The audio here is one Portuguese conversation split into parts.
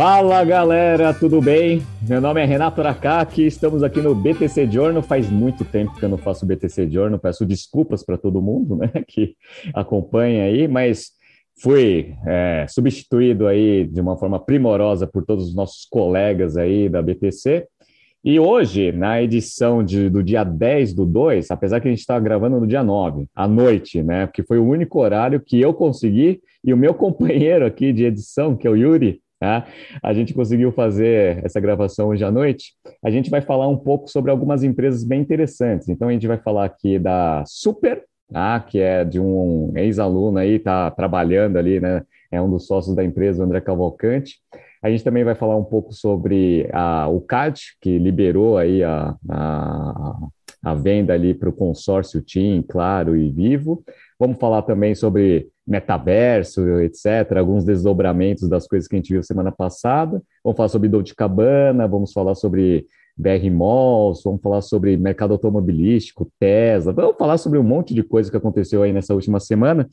Fala galera, tudo bem? Meu nome é Renato Aracaki, estamos aqui no BTC Journal. Faz muito tempo que eu não faço BTC Journal, peço desculpas para todo mundo né, que acompanha aí, mas fui é, substituído aí de uma forma primorosa por todos os nossos colegas aí da BTC. E hoje, na edição de, do dia 10 do 2, apesar que a gente está gravando no dia 9, à noite, né? Porque foi o único horário que eu consegui e o meu companheiro aqui de edição, que é o Yuri, Tá? A gente conseguiu fazer essa gravação hoje à noite. A gente vai falar um pouco sobre algumas empresas bem interessantes. Então, a gente vai falar aqui da Super, tá? que é de um ex-aluno aí, está trabalhando ali, né? É um dos sócios da empresa, o André Cavalcante. A gente também vai falar um pouco sobre a, o CAD, que liberou aí a, a, a venda ali para o consórcio TIM, Claro e Vivo. Vamos falar também sobre metaverso, etc., alguns desdobramentos das coisas que a gente viu semana passada. Vamos falar sobre Dolce Cabana, vamos falar sobre BR Malls, vamos falar sobre mercado automobilístico, Tesla, vamos falar sobre um monte de coisa que aconteceu aí nessa última semana.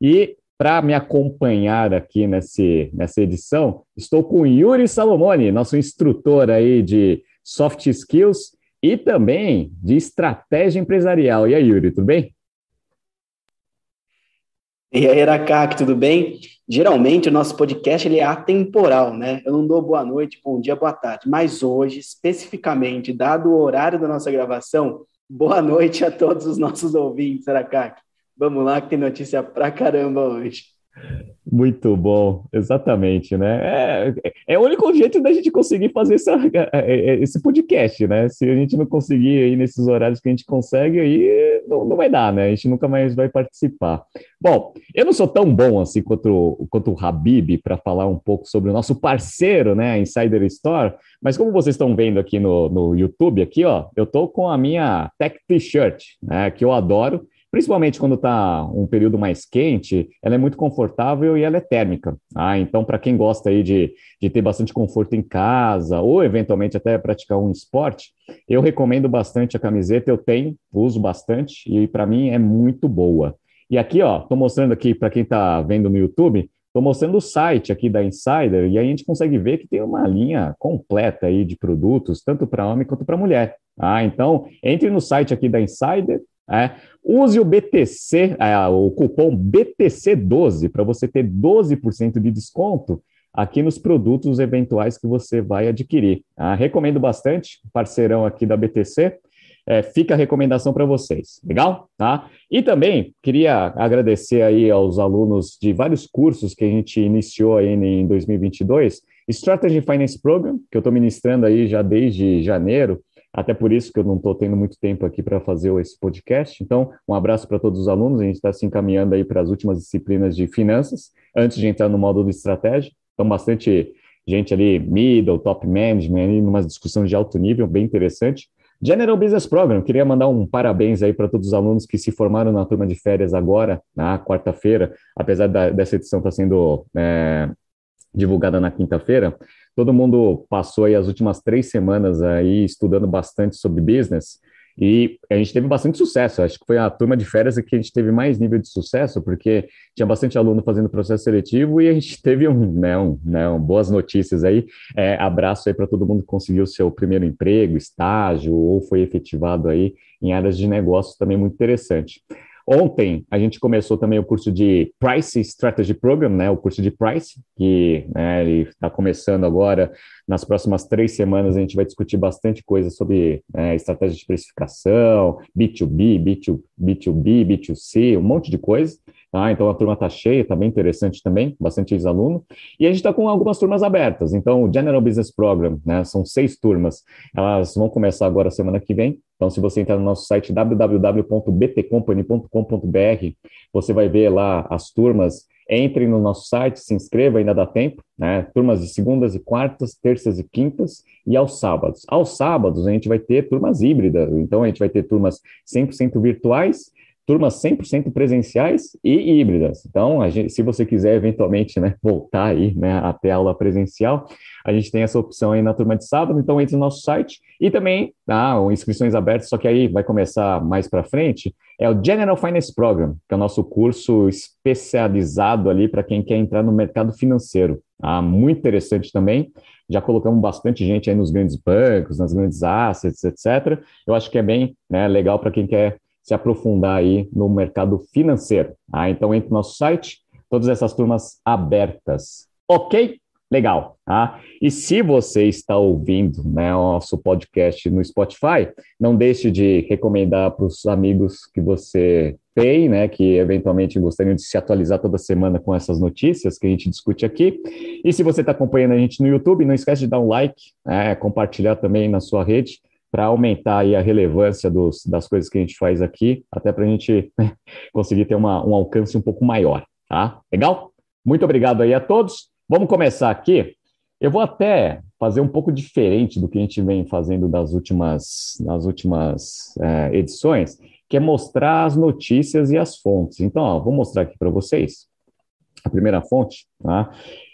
E para me acompanhar aqui nesse, nessa edição, estou com Yuri Salomone, nosso instrutor aí de soft skills e também de estratégia empresarial. E aí, Yuri, tudo bem? E aí, Aracac, tudo bem? Geralmente o nosso podcast ele é atemporal, né? Eu não dou boa noite, bom dia, boa tarde. Mas hoje, especificamente, dado o horário da nossa gravação, boa noite a todos os nossos ouvintes, Aracac. Vamos lá que tem notícia pra caramba hoje. Muito bom, exatamente, né? É, é o único jeito da gente conseguir fazer essa, é, é, é, esse podcast, né? Se a gente não conseguir aí nesses horários que a gente consegue, aí não, não vai dar, né? A gente nunca mais vai participar. Bom, eu não sou tão bom assim quanto, quanto o Habib para falar um pouco sobre o nosso parceiro, né? Insider Store, mas como vocês estão vendo aqui no, no YouTube, aqui, ó, eu tô com a minha Tech T-shirt, né? Que eu adoro principalmente quando está um período mais quente, ela é muito confortável e ela é térmica. Ah, então, para quem gosta aí de, de ter bastante conforto em casa ou eventualmente até praticar um esporte, eu recomendo bastante a camiseta. Eu tenho, uso bastante e para mim é muito boa. E aqui, ó, estou mostrando aqui para quem está vendo no YouTube, estou mostrando o site aqui da Insider e aí a gente consegue ver que tem uma linha completa aí de produtos, tanto para homem quanto para mulher. Ah, então entre no site aqui da Insider, é, use o BTC, é, o cupom BTC12 para você ter 12% de desconto aqui nos produtos eventuais que você vai adquirir. Tá? Recomendo bastante, parceirão aqui da BTC. É, fica a recomendação para vocês, legal? Tá? E também queria agradecer aí aos alunos de vários cursos que a gente iniciou aí em 2022, Strategy Finance Program, que eu estou ministrando aí já desde janeiro, até por isso que eu não estou tendo muito tempo aqui para fazer esse podcast. Então, um abraço para todos os alunos. A gente está se encaminhando aí para as últimas disciplinas de finanças, antes de entrar no módulo de estratégia. Então, bastante gente ali, middle, top management, ali, numa discussão de alto nível, bem interessante. General Business Program, queria mandar um parabéns aí para todos os alunos que se formaram na turma de férias agora, na quarta-feira, apesar da, dessa edição estar tá sendo é, divulgada na quinta-feira. Todo mundo passou aí as últimas três semanas aí estudando bastante sobre business e a gente teve bastante sucesso. Acho que foi a turma de férias que a gente teve mais nível de sucesso, porque tinha bastante aluno fazendo processo seletivo e a gente teve um, né, um, né, um boas notícias aí. É, abraço aí para todo mundo que conseguiu seu primeiro emprego, estágio ou foi efetivado aí em áreas de negócio também muito interessante. Ontem a gente começou também o curso de Price Strategy Program, né, o curso de Price, que né, está começando agora. Nas próximas três semanas a gente vai discutir bastante coisa sobre né, estratégia de precificação, B2B, B2, B2B, B2C, um monte de coisa. Tá? Então a turma está cheia, está bem interessante também, bastante ex-aluno. E a gente está com algumas turmas abertas. Então, o General Business Program, né, são seis turmas, elas vão começar agora semana que vem. Então, se você entrar no nosso site www.btcompany.com.br, você vai ver lá as turmas. Entre no nosso site, se inscreva, ainda dá tempo. Né? Turmas de segundas e quartas, terças e quintas e aos sábados. Aos sábados, a gente vai ter turmas híbridas. Então, a gente vai ter turmas 100% virtuais turmas 100% presenciais e híbridas. Então, gente, se você quiser eventualmente né, voltar aí né, até aula presencial, a gente tem essa opção aí na turma de sábado, então entre no nosso site e também ah, inscrições abertas, só que aí vai começar mais para frente, é o General Finance Program, que é o nosso curso especializado ali para quem quer entrar no mercado financeiro. Ah, muito interessante também. Já colocamos bastante gente aí nos grandes bancos, nas grandes assets, etc. Eu acho que é bem né, legal para quem quer se aprofundar aí no mercado financeiro. Ah, então entre no nosso site, todas essas turmas abertas. Ok? Legal. Tá? E se você está ouvindo né, nosso podcast no Spotify, não deixe de recomendar para os amigos que você tem, né, que eventualmente gostariam de se atualizar toda semana com essas notícias que a gente discute aqui. E se você está acompanhando a gente no YouTube, não esquece de dar um like, né, compartilhar também na sua rede para aumentar aí a relevância dos, das coisas que a gente faz aqui, até para a gente né, conseguir ter uma, um alcance um pouco maior, tá? Legal? Muito obrigado aí a todos. Vamos começar aqui. Eu vou até fazer um pouco diferente do que a gente vem fazendo das últimas, nas últimas é, edições, que é mostrar as notícias e as fontes. Então, ó, vou mostrar aqui para vocês a primeira fonte, tá?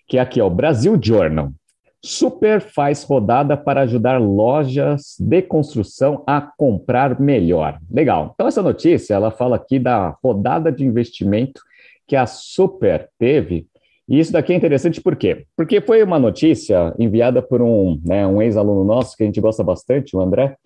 que é aqui, ó, Brasil Journal. Super faz rodada para ajudar lojas de construção a comprar melhor. Legal. Então, essa notícia, ela fala aqui da rodada de investimento que a Super teve. E isso daqui é interessante por quê? Porque foi uma notícia enviada por um, né, um ex-aluno nosso, que a gente gosta bastante, o André,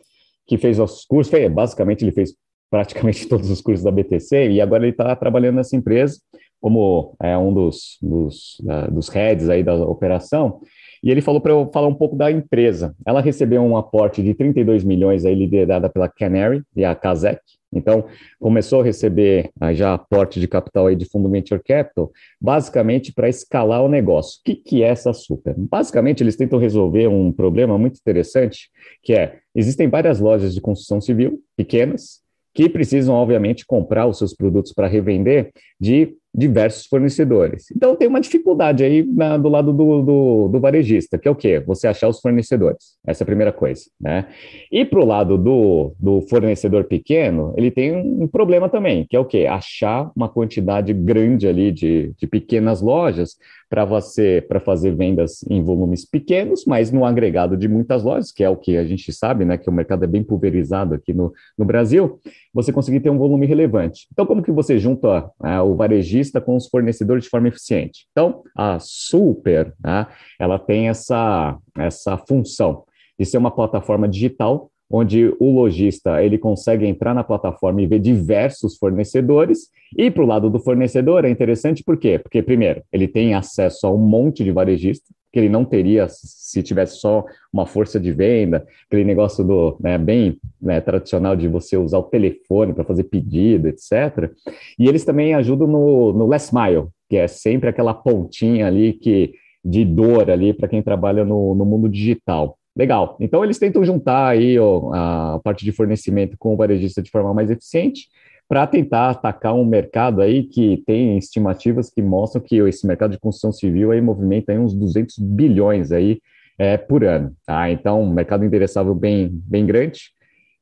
que fez os cursos, basicamente ele fez praticamente todos os cursos da BTC e agora ele está trabalhando nessa empresa como é um dos, dos, uh, dos heads aí da operação. E ele falou para eu falar um pouco da empresa. Ela recebeu um aporte de 32 milhões aí liderada pela Canary e a Kazek. Então, começou a receber ah, já aporte de capital aí de fundo Venture Capital, basicamente para escalar o negócio. O que, que é essa super? Basicamente, eles tentam resolver um problema muito interessante, que é, existem várias lojas de construção civil, pequenas, que precisam, obviamente, comprar os seus produtos para revender de diversos fornecedores. Então, tem uma dificuldade aí na, do lado do, do, do, varejista, que é o quê? Você achar os fornecedores. Essa é a primeira coisa, né? E para o lado do, do fornecedor pequeno, ele tem um problema também, que é o quê? Achar uma quantidade grande ali de, de pequenas lojas para você para fazer vendas em volumes pequenos, mas no agregado de muitas lojas, que é o que a gente sabe, né? Que o mercado é bem pulverizado aqui no, no Brasil, você conseguir ter um volume relevante. Então, como que você junta né, o varejista com os fornecedores de forma eficiente. Então, a Super, né, ela tem essa, essa função de ser uma plataforma digital onde o lojista ele consegue entrar na plataforma e ver diversos fornecedores. E para o lado do fornecedor é interessante por quê? Porque, primeiro, ele tem acesso a um monte de varejista, que ele não teria se tivesse só uma força de venda, aquele negócio do né, bem né, tradicional de você usar o telefone para fazer pedido, etc. E eles também ajudam no, no last mile, que é sempre aquela pontinha ali que de dor ali para quem trabalha no, no mundo digital. Legal. Então eles tentam juntar aí ó, a parte de fornecimento com o varejista de forma mais eficiente para tentar atacar um mercado aí que tem estimativas que mostram que esse mercado de construção civil aí movimenta aí uns 200 bilhões aí é, por ano. Tá? Então, um mercado endereçável bem, bem grande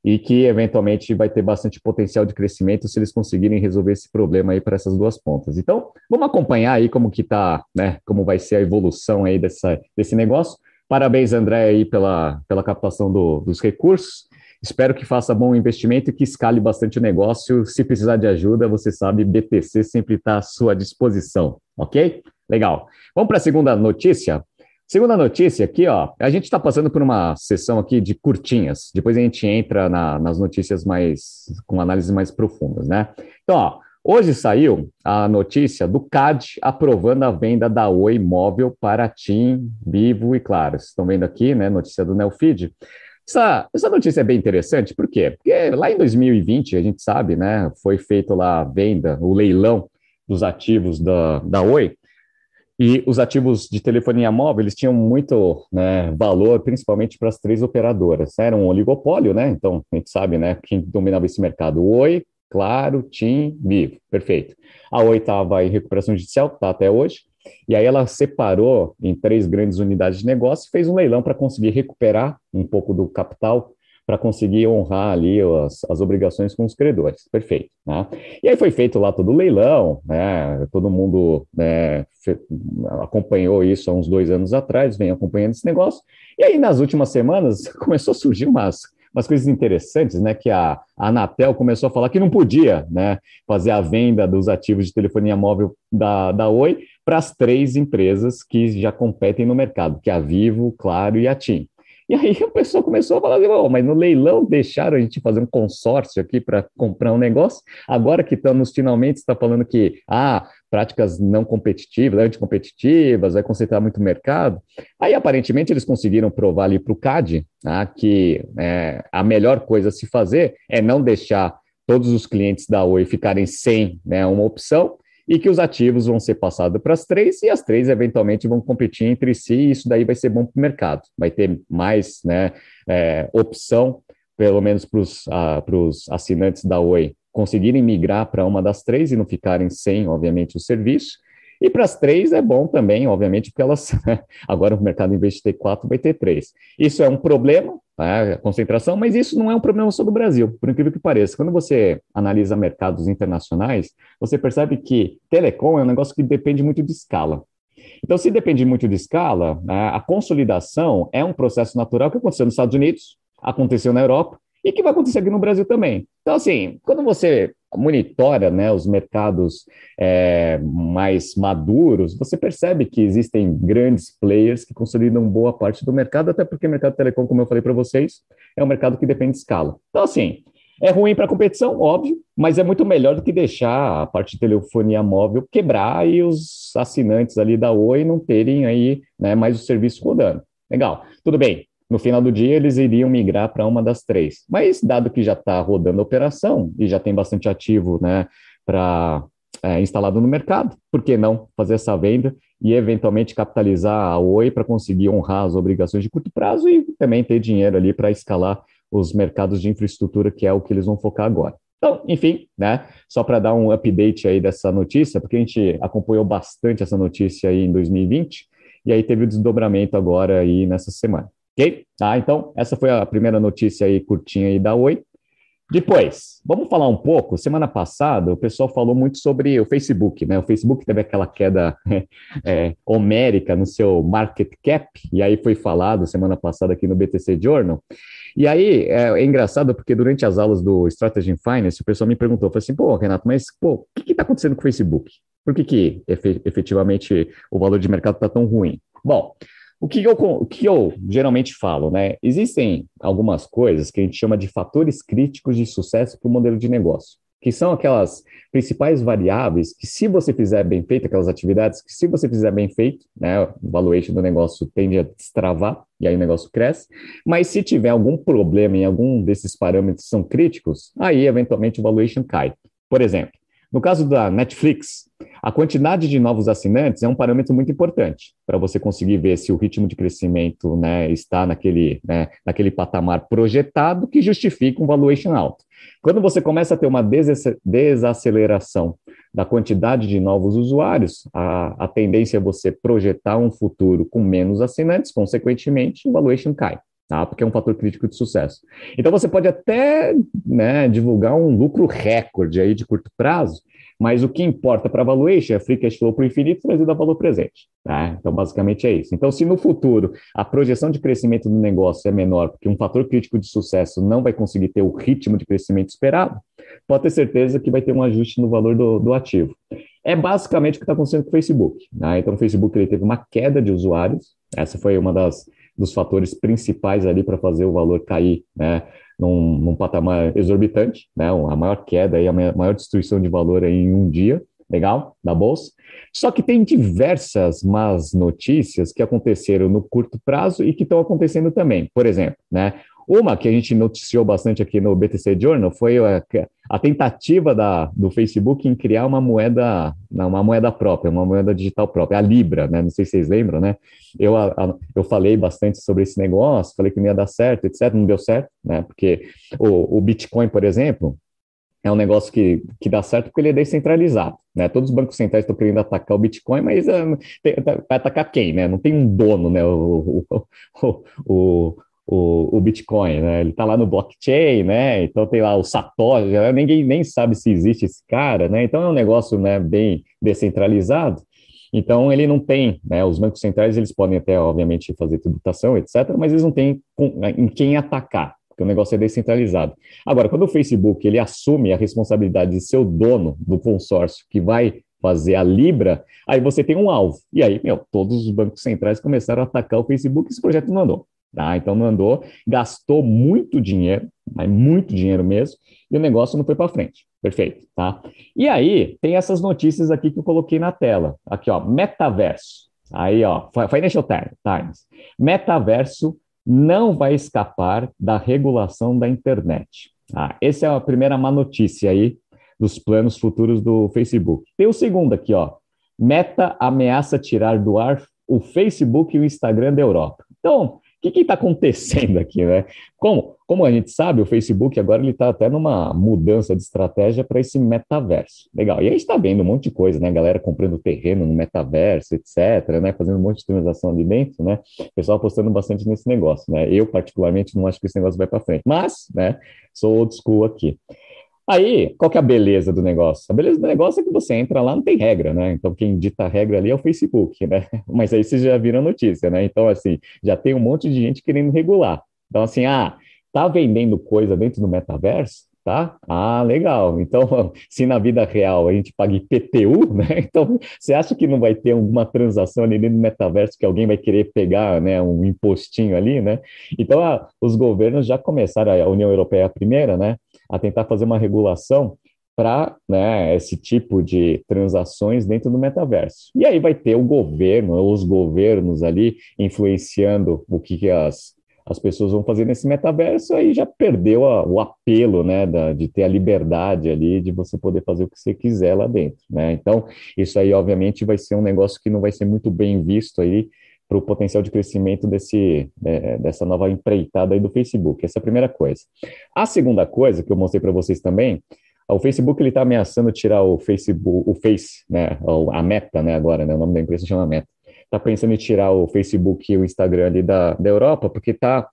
e que eventualmente vai ter bastante potencial de crescimento se eles conseguirem resolver esse problema aí para essas duas pontas. Então, vamos acompanhar aí como que tá, né, como vai ser a evolução aí dessa, desse negócio. Parabéns, André, aí pela, pela captação do, dos recursos. Espero que faça bom investimento e que escale bastante o negócio. Se precisar de ajuda, você sabe, BTC sempre está à sua disposição, ok? Legal. Vamos para a segunda notícia. Segunda notícia aqui, ó. A gente está passando por uma sessão aqui de curtinhas. Depois a gente entra na, nas notícias mais com análises mais profundas, né? Então, ó, hoje saiu a notícia do CAD aprovando a venda da Oi Móvel para TIM, Vivo e Claro. Vocês estão vendo aqui, né? Notícia do Neofeed. Essa, essa notícia é bem interessante, por quê? Porque lá em 2020, a gente sabe, né, foi feito lá a venda, o leilão dos ativos da, da Oi, e os ativos de telefonia móvel, eles tinham muito né, valor, principalmente para as três operadoras. Era um oligopólio, né? Então, a gente sabe, né, quem dominava esse mercado. Oi, Claro, TIM, Vivo. Perfeito. A Oi estava em recuperação judicial, está até hoje. E aí ela separou em três grandes unidades de negócio e fez um leilão para conseguir recuperar um pouco do capital para conseguir honrar ali as, as, obrigações com os credores. Perfeito. Né? E aí foi feito lá todo o leilão, né? todo mundo né, acompanhou isso há uns dois anos atrás, vem acompanhando esse negócio, e aí nas últimas semanas começou a surgir umas umas coisas interessantes, né? Que a, a Anatel começou a falar que não podia, né? Fazer a venda dos ativos de telefonia móvel da, da Oi para as três empresas que já competem no mercado, que é a Vivo, Claro e a TIM. E aí o pessoal começou a falar assim, oh, mas no leilão deixaram a gente fazer um consórcio aqui para comprar um negócio. Agora que estamos finalmente está falando que ah, práticas não competitivas, anticompetitivas, vai concentrar muito o mercado. Aí aparentemente eles conseguiram provar ali para o CAD ah, que é, a melhor coisa a se fazer é não deixar todos os clientes da Oi ficarem sem né, uma opção e que os ativos vão ser passados para as três e as três eventualmente vão competir entre si e isso daí vai ser bom para o mercado. Vai ter mais né, é, opção, pelo menos para os uh, assinantes da Oi conseguirem migrar para uma das três e não ficarem sem, obviamente, o serviço. E para as três é bom também, obviamente, porque elas agora o mercado, em vez de ter quatro, vai ter três. Isso é um problema, tá? a concentração, mas isso não é um problema só do Brasil, por incrível que pareça. Quando você analisa mercados internacionais, você percebe que telecom é um negócio que depende muito de escala. Então, se depende muito de escala, né, a consolidação é um processo natural que aconteceu nos Estados Unidos, aconteceu na Europa e que vai acontecer aqui no Brasil também. Então, assim, quando você monitora né, os mercados é, mais maduros, você percebe que existem grandes players que consolidam boa parte do mercado, até porque o mercado telecom, como eu falei para vocês, é um mercado que depende de escala. Então, assim, é ruim para a competição, óbvio, mas é muito melhor do que deixar a parte de telefonia móvel quebrar e os assinantes ali da Oi não terem aí né, mais o serviço rodando. Legal, tudo bem no final do dia eles iriam migrar para uma das três. Mas, dado que já está rodando a operação e já tem bastante ativo né, para é, instalado no mercado, por que não fazer essa venda e eventualmente capitalizar a Oi para conseguir honrar as obrigações de curto prazo e também ter dinheiro ali para escalar os mercados de infraestrutura, que é o que eles vão focar agora. Então, enfim, né? Só para dar um update aí dessa notícia, porque a gente acompanhou bastante essa notícia aí em 2020, e aí teve o desdobramento agora aí nessa semana. Ok? Tá? Então, essa foi a primeira notícia aí curtinha aí da Oi. Depois, vamos falar um pouco. Semana passada, o pessoal falou muito sobre o Facebook, né? O Facebook teve aquela queda é, homérica no seu market cap, e aí foi falado semana passada aqui no BTC Journal. E aí é, é engraçado porque durante as aulas do Strategy in Finance, o pessoal me perguntou, falou assim, pô, Renato, mas pô, o que está acontecendo com o Facebook? Por que, que efetivamente o valor de mercado está tão ruim? Bom, o que, eu, o que eu geralmente falo, né? Existem algumas coisas que a gente chama de fatores críticos de sucesso para o modelo de negócio, que são aquelas principais variáveis que, se você fizer bem feito, aquelas atividades que, se você fizer bem feito, né, o valuation do negócio tende a destravar e aí o negócio cresce. Mas se tiver algum problema em algum desses parâmetros que são críticos, aí eventualmente o valuation cai. Por exemplo, no caso da Netflix, a quantidade de novos assinantes é um parâmetro muito importante para você conseguir ver se o ritmo de crescimento né, está naquele, né, naquele patamar projetado que justifica um valuation alto. Quando você começa a ter uma desaceleração da quantidade de novos usuários, a, a tendência é você projetar um futuro com menos assinantes, consequentemente, o valuation cai tá? Porque é um fator crítico de sucesso. Então você pode até né, divulgar um lucro recorde aí de curto prazo, mas o que importa para a valuation é free cash flow para o infinito trazido a valor presente. Tá? Então, basicamente é isso. Então, se no futuro a projeção de crescimento do negócio é menor, porque um fator crítico de sucesso não vai conseguir ter o ritmo de crescimento esperado, pode ter certeza que vai ter um ajuste no valor do, do ativo. É basicamente o que está acontecendo com o Facebook. Né? Então, o Facebook ele teve uma queda de usuários, essa foi uma das dos fatores principais ali para fazer o valor cair, né, num, num, patamar exorbitante, né, a maior queda e a maior destruição de valor em um dia, legal, da bolsa. Só que tem diversas más notícias que aconteceram no curto prazo e que estão acontecendo também. Por exemplo, né, uma que a gente noticiou bastante aqui no BTC Journal foi a, a tentativa da, do Facebook em criar uma moeda, uma moeda própria, uma moeda digital própria, a Libra, né? Não sei se vocês lembram, né? Eu, a, eu falei bastante sobre esse negócio, falei que não ia dar certo, etc. Não deu certo, né? Porque o, o Bitcoin, por exemplo, é um negócio que, que dá certo porque ele é descentralizado. Né? Todos os bancos centrais estão querendo atacar o Bitcoin, mas uh, tem, vai atacar quem? Né? Não tem um dono, né? O, o, o, o, o Bitcoin, né? Ele está lá no blockchain, né? Então tem lá o Satoshi, ninguém nem sabe se existe esse cara, né? Então é um negócio, né, bem descentralizado. Então ele não tem, né? Os bancos centrais eles podem até, obviamente, fazer tributação, etc., mas eles não têm né, em quem atacar, porque o negócio é descentralizado. Agora, quando o Facebook ele assume a responsabilidade de ser o dono do consórcio que vai fazer a Libra, aí você tem um alvo. E aí, meu, todos os bancos centrais começaram a atacar o Facebook e esse projeto não andou. Tá? Então não andou, gastou muito dinheiro, mas muito dinheiro mesmo, e o negócio não foi para frente. Perfeito, tá? E aí, tem essas notícias aqui que eu coloquei na tela. Aqui, ó, metaverso. Aí, ó, Financial Times. Metaverso não vai escapar da regulação da internet. Ah, essa é a primeira má notícia aí dos planos futuros do Facebook. Tem o segundo aqui, ó. Meta ameaça tirar do ar o Facebook e o Instagram da Europa. Então, o que está acontecendo aqui, né? Como, como a gente sabe, o Facebook agora ele está até numa mudança de estratégia para esse metaverso. Legal. E a gente está vendo um monte de coisa, né? Galera comprando terreno no metaverso, etc., né? Fazendo um monte de transação ali dentro, né? O pessoal apostando bastante nesse negócio, né? Eu, particularmente, não acho que esse negócio vai para frente. Mas, né? Sou old school aqui. Aí, qual que é a beleza do negócio? A beleza do negócio é que você entra lá, não tem regra, né? Então, quem dita a regra ali é o Facebook, né? Mas aí vocês já viram a notícia, né? Então, assim, já tem um monte de gente querendo regular. Então, assim, ah, tá vendendo coisa dentro do metaverso? Tá? Ah, legal. Então, se na vida real a gente paga IPTU, né? Então, você acha que não vai ter alguma transação ali dentro do metaverso que alguém vai querer pegar, né, um impostinho ali, né? Então, ah, os governos já começaram, a União Europeia é a primeira, né? A tentar fazer uma regulação para né, esse tipo de transações dentro do metaverso. E aí vai ter o governo, os governos ali influenciando o que, que as, as pessoas vão fazer nesse metaverso, aí já perdeu a, o apelo né, da, de ter a liberdade ali de você poder fazer o que você quiser lá dentro. Né? Então, isso aí, obviamente, vai ser um negócio que não vai ser muito bem visto aí para o potencial de crescimento desse, é, dessa nova empreitada aí do Facebook. Essa é a primeira coisa. A segunda coisa que eu mostrei para vocês também, o Facebook ele está ameaçando tirar o Facebook, o Face, né, a Meta, né, agora, né, o nome da empresa chama Meta, está pensando em tirar o Facebook e o Instagram ali da, da Europa, porque está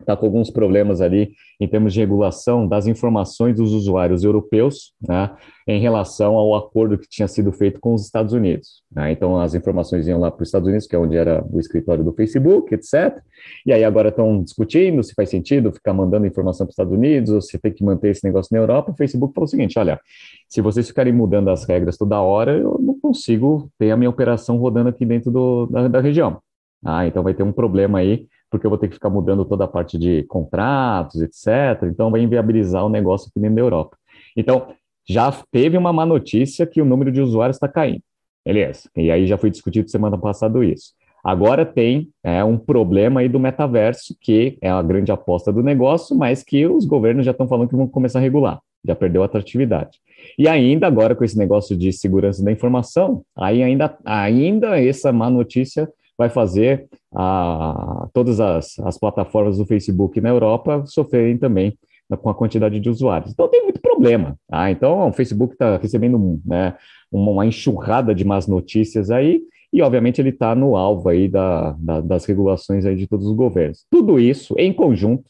está com alguns problemas ali em termos de regulação das informações dos usuários europeus, né, em relação ao acordo que tinha sido feito com os Estados Unidos. Né? Então, as informações iam lá para os Estados Unidos, que é onde era o escritório do Facebook, etc. E aí agora estão discutindo se faz sentido ficar mandando informação para os Estados Unidos ou se tem que manter esse negócio na Europa. O Facebook falou o seguinte: olha, se vocês ficarem mudando as regras toda hora, eu não consigo ter a minha operação rodando aqui dentro do, da, da região. Ah, então vai ter um problema aí porque eu vou ter que ficar mudando toda a parte de contratos, etc. Então, vai inviabilizar o negócio aqui dentro da Europa. Então, já teve uma má notícia que o número de usuários está caindo. Beleza. E aí já foi discutido semana passada isso. Agora tem é, um problema aí do metaverso, que é a grande aposta do negócio, mas que os governos já estão falando que vão começar a regular. Já perdeu a atratividade. E ainda agora com esse negócio de segurança da informação, aí ainda, ainda essa má notícia vai fazer a, todas as, as plataformas do Facebook na Europa sofrerem também com a quantidade de usuários. Então tem muito problema. Tá? Então o Facebook está recebendo né, uma enxurrada de más notícias aí, e obviamente ele está no alvo aí da, da, das regulações aí de todos os governos. Tudo isso, em conjunto,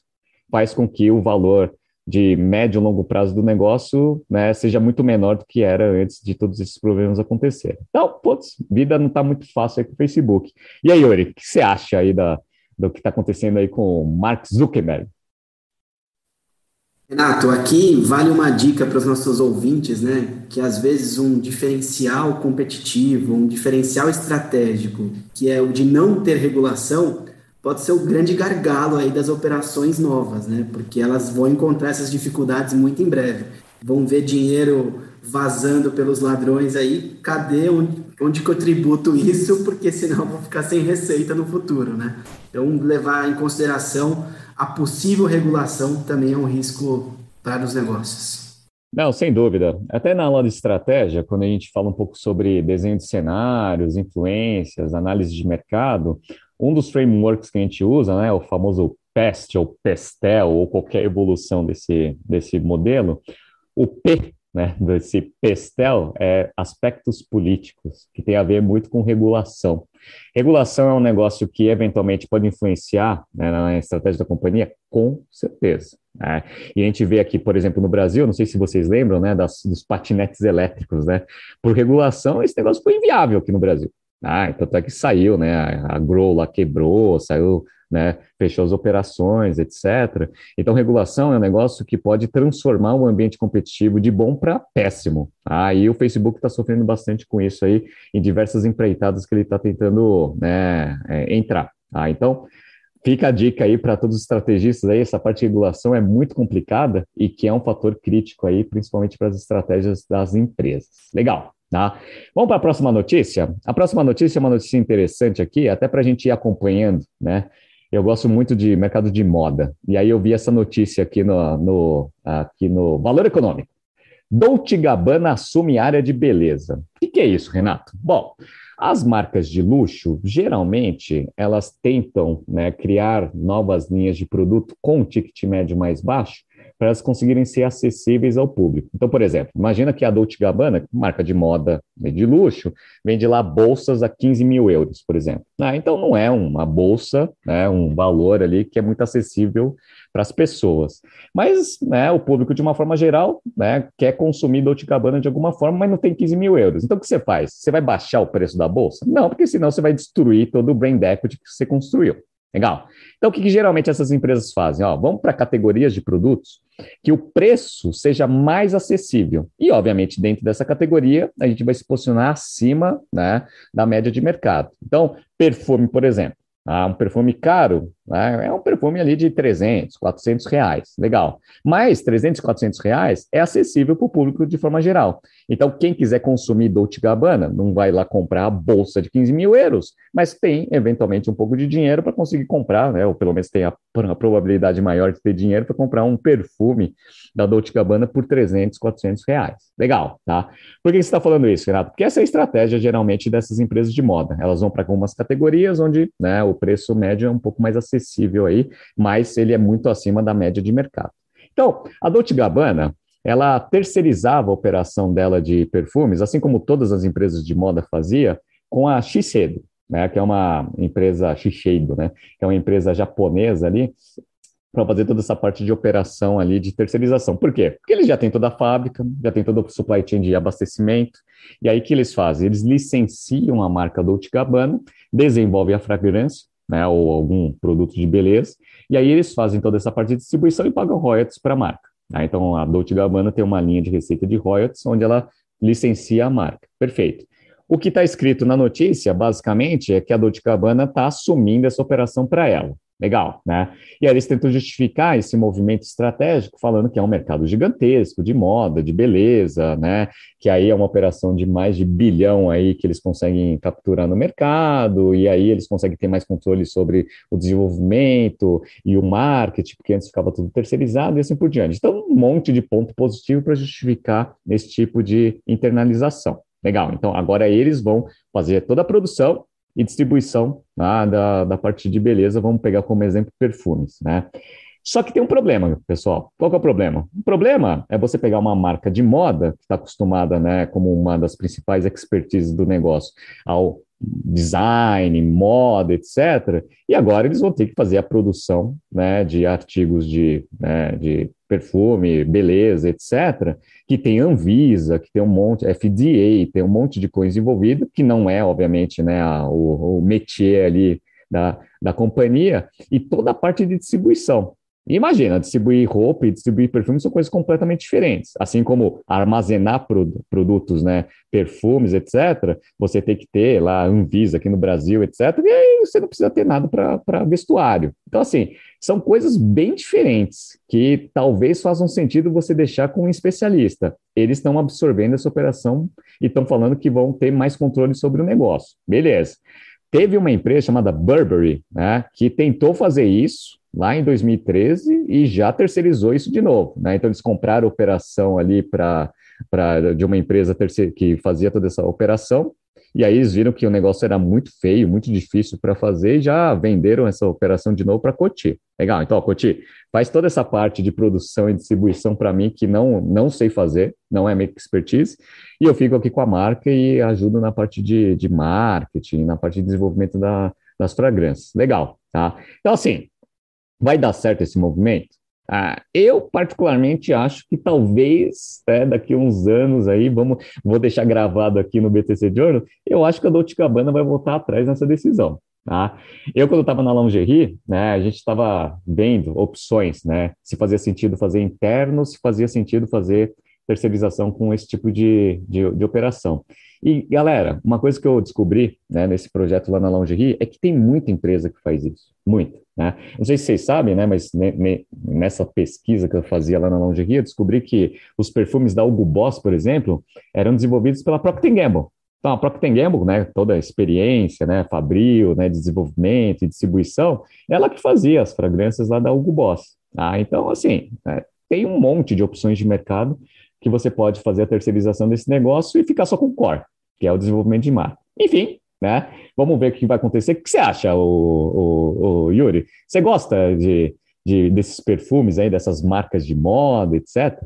faz com que o valor de médio e longo prazo do negócio né, seja muito menor do que era antes de todos esses problemas acontecerem. Então, putz, vida não está muito fácil aí com o Facebook. E aí, Yuri, o que você acha aí da, do que está acontecendo aí com o Mark Zuckerberg? Renato, aqui vale uma dica para os nossos ouvintes, né? Que às vezes um diferencial competitivo, um diferencial estratégico, que é o de não ter regulação, pode ser o grande gargalo aí das operações novas, né? Porque elas vão encontrar essas dificuldades muito em breve. Vão ver dinheiro vazando pelos ladrões aí, cadê onde, onde que eu tributo isso? Porque senão vou ficar sem receita no futuro, né? Então, levar em consideração a possível regulação também é um risco para os negócios. Não, sem dúvida. Até na aula de estratégia, quando a gente fala um pouco sobre desenho de cenários, influências, análise de mercado, um dos frameworks que a gente usa, né, o famoso PEST ou PESTEL, ou qualquer evolução desse, desse modelo, o P né, desse pestel é aspectos políticos, que tem a ver muito com regulação. Regulação é um negócio que eventualmente pode influenciar né, na estratégia da companhia, com certeza. Né? E a gente vê aqui, por exemplo, no Brasil, não sei se vocês lembram, né, das, dos patinetes elétricos, né? Por regulação, esse negócio foi inviável aqui no Brasil. Ah, então até que saiu, né? A, Grow lá quebrou, saiu né, fechou as operações, etc. Então, regulação é um negócio que pode transformar o ambiente competitivo de bom para péssimo. Aí ah, o Facebook está sofrendo bastante com isso aí em diversas empreitadas que ele está tentando né, é, entrar. Ah, então, fica a dica aí para todos os estrategistas aí, essa parte de regulação é muito complicada e que é um fator crítico aí, principalmente para as estratégias das empresas. Legal. Tá? Vamos para a próxima notícia? A próxima notícia é uma notícia interessante aqui, até para a gente ir acompanhando, né? Eu gosto muito de mercado de moda. E aí eu vi essa notícia aqui no, no, aqui no Valor Econômico. Dolce Gabbana assume área de beleza. O que, que é isso, Renato? Bom, as marcas de luxo, geralmente, elas tentam né, criar novas linhas de produto com ticket médio mais baixo, para elas conseguirem ser acessíveis ao público. Então, por exemplo, imagina que a Dolce Gabbana, marca de moda de luxo, vende lá bolsas a 15 mil euros, por exemplo. Ah, então não é uma bolsa, né, um valor ali que é muito acessível para as pessoas. Mas né, o público, de uma forma geral, né, quer consumir Dolce Gabbana de alguma forma, mas não tem 15 mil euros. Então, o que você faz? Você vai baixar o preço da bolsa? Não, porque senão você vai destruir todo o brand equity que você construiu. Legal. Então, o que, que geralmente essas empresas fazem? Ó, vamos para categorias de produtos que o preço seja mais acessível. E, obviamente, dentro dessa categoria, a gente vai se posicionar acima né, da média de mercado. Então, perfume, por exemplo. Ah, um perfume caro, né? é um perfume ali de 300, 400 reais, legal. Mas 300, 400 reais é acessível para o público de forma geral. Então, quem quiser consumir Dolce Gabbana, não vai lá comprar a bolsa de 15 mil euros, mas tem, eventualmente, um pouco de dinheiro para conseguir comprar, né? ou pelo menos tem a, a probabilidade maior de ter dinheiro para comprar um perfume da Dolce Gabbana por 300, 400 reais. Legal, tá? Por que você está falando isso, Renato? Porque essa é a estratégia, geralmente, dessas empresas de moda. Elas vão para algumas categorias onde né, o preço médio é um pouco mais acessível aí, mas ele é muito acima da média de mercado. Então, a Dolce Gabbana, ela terceirizava a operação dela de perfumes, assim como todas as empresas de moda fazia, com a Shiseido, né, que é uma empresa Shiseido, né, que é uma empresa japonesa ali, para fazer toda essa parte de operação ali de terceirização. Por quê? Porque eles já têm toda a fábrica, já tem todo o supply chain de abastecimento, e aí o que eles fazem? Eles licenciam a marca Dolce Gabbana, desenvolvem a fragrância, né, ou algum produto de beleza, e aí eles fazem toda essa parte de distribuição e pagam royalties para a marca. Tá? Então a Dolce Gabbana tem uma linha de receita de royalties onde ela licencia a marca. Perfeito. O que está escrito na notícia, basicamente, é que a Dolce Gabbana está assumindo essa operação para ela. Legal, né? E aí eles tentam justificar esse movimento estratégico falando que é um mercado gigantesco de moda, de beleza, né? Que aí é uma operação de mais de bilhão aí que eles conseguem capturar no mercado, e aí eles conseguem ter mais controle sobre o desenvolvimento e o marketing, porque antes ficava tudo terceirizado e assim por diante. Então, um monte de ponto positivo para justificar esse tipo de internalização. Legal, então agora eles vão fazer toda a produção e distribuição né, da, da parte de beleza, vamos pegar como exemplo perfumes, né? Só que tem um problema, pessoal. Qual é o problema? O problema é você pegar uma marca de moda, que está acostumada, né, como uma das principais expertises do negócio, ao design, moda, etc. E agora eles vão ter que fazer a produção né, de artigos de, né, de perfume, beleza, etc., que tem Anvisa, que tem um monte, FDA, tem um monte de coisa envolvida, que não é, obviamente, né, a, o, o métier ali da, da companhia, e toda a parte de distribuição. Imagina, distribuir roupa e distribuir perfumes são coisas completamente diferentes. Assim como armazenar produtos, né, perfumes, etc., você tem que ter lá Anvisa aqui no Brasil, etc., e aí você não precisa ter nada para vestuário. Então, assim, são coisas bem diferentes que talvez façam sentido você deixar com um especialista. Eles estão absorvendo essa operação e estão falando que vão ter mais controle sobre o negócio. Beleza. Teve uma empresa chamada Burberry, né, que tentou fazer isso, lá em 2013 e já terceirizou isso de novo. Né? Então, eles compraram operação ali para de uma empresa que fazia toda essa operação E aí eles viram que o negócio era muito feio, muito difícil para fazer e já venderam essa operação de novo para a Coty. Legal, então, Coty, faz toda essa parte de produção e distribuição para mim que não, não sei fazer, não é minha expertise, e eu fico aqui com a marca e ajudo na parte de, de marketing, na parte de desenvolvimento da, das fragrâncias. Legal, tá? Então, assim, vai dar certo esse movimento? Ah, eu, particularmente, acho que talvez né, daqui a uns anos aí, vamos, vou deixar gravado aqui no BTC Journal, eu acho que a Dolce Gabbana vai voltar atrás nessa decisão. Tá? Eu, quando estava na lingerie, né, a gente estava vendo opções, né, se fazia sentido fazer interno, se fazia sentido fazer terceirização com esse tipo de, de, de operação. E, galera, uma coisa que eu descobri né, nesse projeto lá na Lingerie é que tem muita empresa que faz isso, muita. Né? Não sei se vocês sabem, né, mas ne, ne, nessa pesquisa que eu fazia lá na Lingerie, eu descobri que os perfumes da Hugo Boss, por exemplo, eram desenvolvidos pela Procter Gamble. Então, a Procter Gamble, né, toda a experiência, né, fabril, né, desenvolvimento e distribuição, ela que fazia as fragrâncias lá da Hugo Boss. Tá? Então, assim, é, tem um monte de opções de mercado que você pode fazer a terceirização desse negócio e ficar só com o core, que é o desenvolvimento de marca. Enfim, né? Vamos ver o que vai acontecer. O que você acha, o, o, o Yuri? Você gosta de, de, desses perfumes aí, dessas marcas de moda, etc?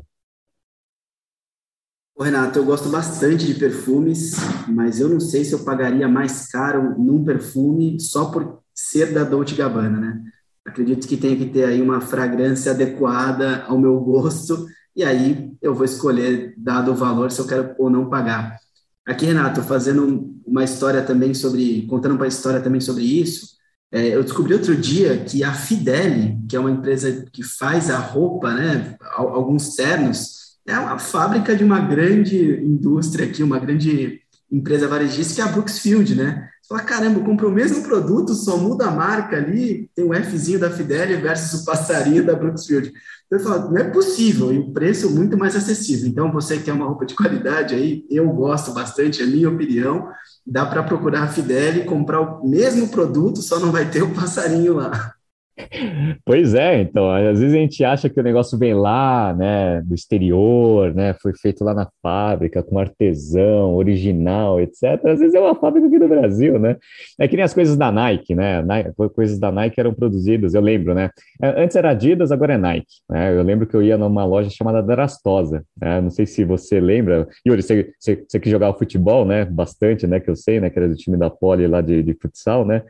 Ô, Renato, eu gosto bastante de perfumes, mas eu não sei se eu pagaria mais caro num perfume só por ser da Dolce Gabbana, né? Acredito que tem que ter aí uma fragrância adequada ao meu gosto e aí eu vou escolher, dado o valor, se eu quero ou não pagar. Aqui, Renato, fazendo uma história também sobre, contando uma história também sobre isso, é, eu descobri outro dia que a Fideli, que é uma empresa que faz a roupa, né, alguns ternos, é uma fábrica de uma grande indústria aqui, uma grande empresa varejista que é a Brooksfield, né? Você fala, caramba, eu compro o mesmo produto, só muda a marca ali, tem o Fzinho da Fideli versus o passarinho da Brooksfield. Eu falo, não é possível, e o preço muito mais acessível. Então, você que quer uma roupa de qualidade aí, eu gosto bastante, é minha opinião, dá para procurar a Fidel comprar o mesmo produto, só não vai ter o passarinho lá. Pois é, então, às vezes a gente acha que o negócio vem lá, né, do exterior, né, foi feito lá na fábrica, com artesão, original, etc. Às vezes é uma fábrica aqui do Brasil, né? É que nem as coisas da Nike, né? Coisas da Nike eram produzidas, eu lembro, né? É, antes era Adidas, agora é Nike. Né? Eu lembro que eu ia numa loja chamada Darastosa, né? Não sei se você lembra. Yuri, você, você, você que jogava futebol, né? Bastante, né? Que eu sei, né? Que era do time da Poli lá de, de futsal, né?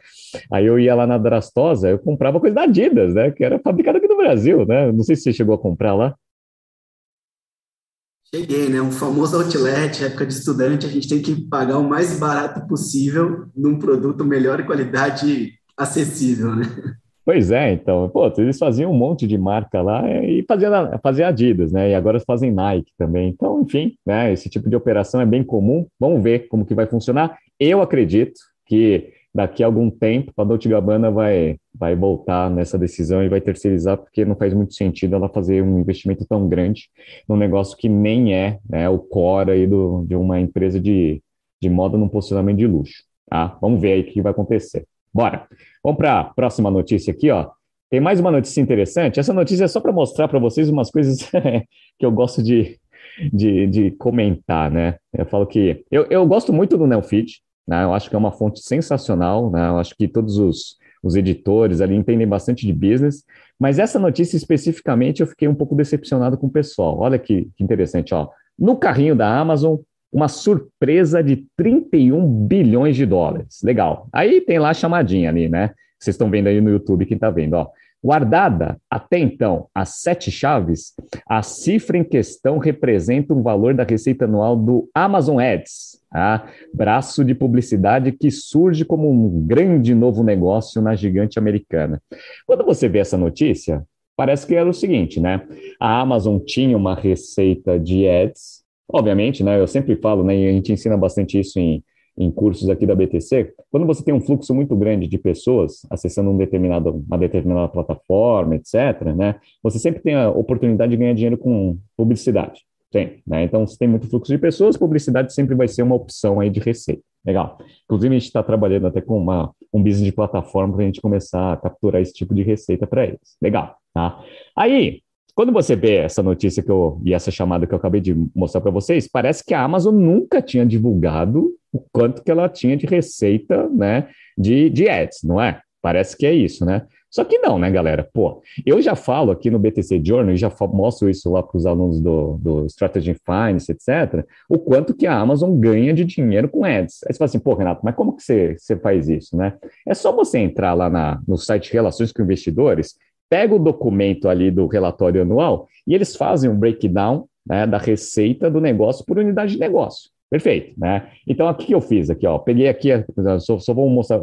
Aí eu ia lá na Darastosa, eu comprava coisa da Adidas, né? Que era fabricada aqui no Brasil, né? Não sei se você chegou a comprar lá. Cheguei, né? Um famoso outlet, época de estudante, a gente tem que pagar o mais barato possível num produto melhor e qualidade acessível, né? Pois é, então, pô, eles faziam um monte de marca lá e faziam, faziam Adidas, né? E agora fazem Nike também. Então, enfim, né? Esse tipo de operação é bem comum. Vamos ver como que vai funcionar. Eu acredito que daqui a algum tempo a Dolce Gabbana vai, vai voltar nessa decisão e vai terceirizar, porque não faz muito sentido ela fazer um investimento tão grande num negócio que nem é né, o core aí do, de uma empresa de, de moda num posicionamento de luxo. Tá? Vamos ver aí o que vai acontecer. Bora! Vamos para a próxima notícia aqui, ó. Tem mais uma notícia interessante. Essa notícia é só para mostrar para vocês umas coisas que eu gosto de, de, de, comentar, né? Eu falo que eu, eu gosto muito do Neofeed, né? Eu acho que é uma fonte sensacional, né? Eu acho que todos os, os editores ali entendem bastante de business, mas essa notícia especificamente eu fiquei um pouco decepcionado com o pessoal. Olha que, que interessante, ó. No carrinho da Amazon, uma surpresa de 31 bilhões de dólares. Legal. Aí tem lá a chamadinha ali, né? Vocês estão vendo aí no YouTube, quem está vendo, ó. Guardada até então as sete chaves, a cifra em questão representa um valor da receita anual do Amazon Ads, tá? braço de publicidade que surge como um grande novo negócio na gigante americana. Quando você vê essa notícia, parece que era o seguinte, né? A Amazon tinha uma receita de ads, obviamente, né? Eu sempre falo, né? E a gente ensina bastante isso em em cursos aqui da BTC, quando você tem um fluxo muito grande de pessoas acessando um determinado, uma determinada plataforma, etc., né, você sempre tem a oportunidade de ganhar dinheiro com publicidade. Tem, né? Então, se tem muito fluxo de pessoas, publicidade sempre vai ser uma opção aí de receita. Legal. Inclusive, a gente está trabalhando até com uma, um business de plataforma para a gente começar a capturar esse tipo de receita para eles. Legal. Tá? Aí, quando você vê essa notícia que eu, e essa chamada que eu acabei de mostrar para vocês, parece que a Amazon nunca tinha divulgado o quanto que ela tinha de receita, né, de, de ads, não é? Parece que é isso, né? Só que não, né, galera? Pô, eu já falo aqui no BTC Journal e já mostro isso lá para os alunos do, do Strategy Finance, etc., o quanto que a Amazon ganha de dinheiro com ads. Aí você fala assim, pô, Renato, mas como que você, você faz isso, né? É só você entrar lá na, no site Relações com Investidores, pega o documento ali do relatório anual e eles fazem um breakdown né, da receita do negócio por unidade de negócio. Perfeito, né? Então, o que eu fiz aqui, ó? Peguei aqui, só, só vou mostrar,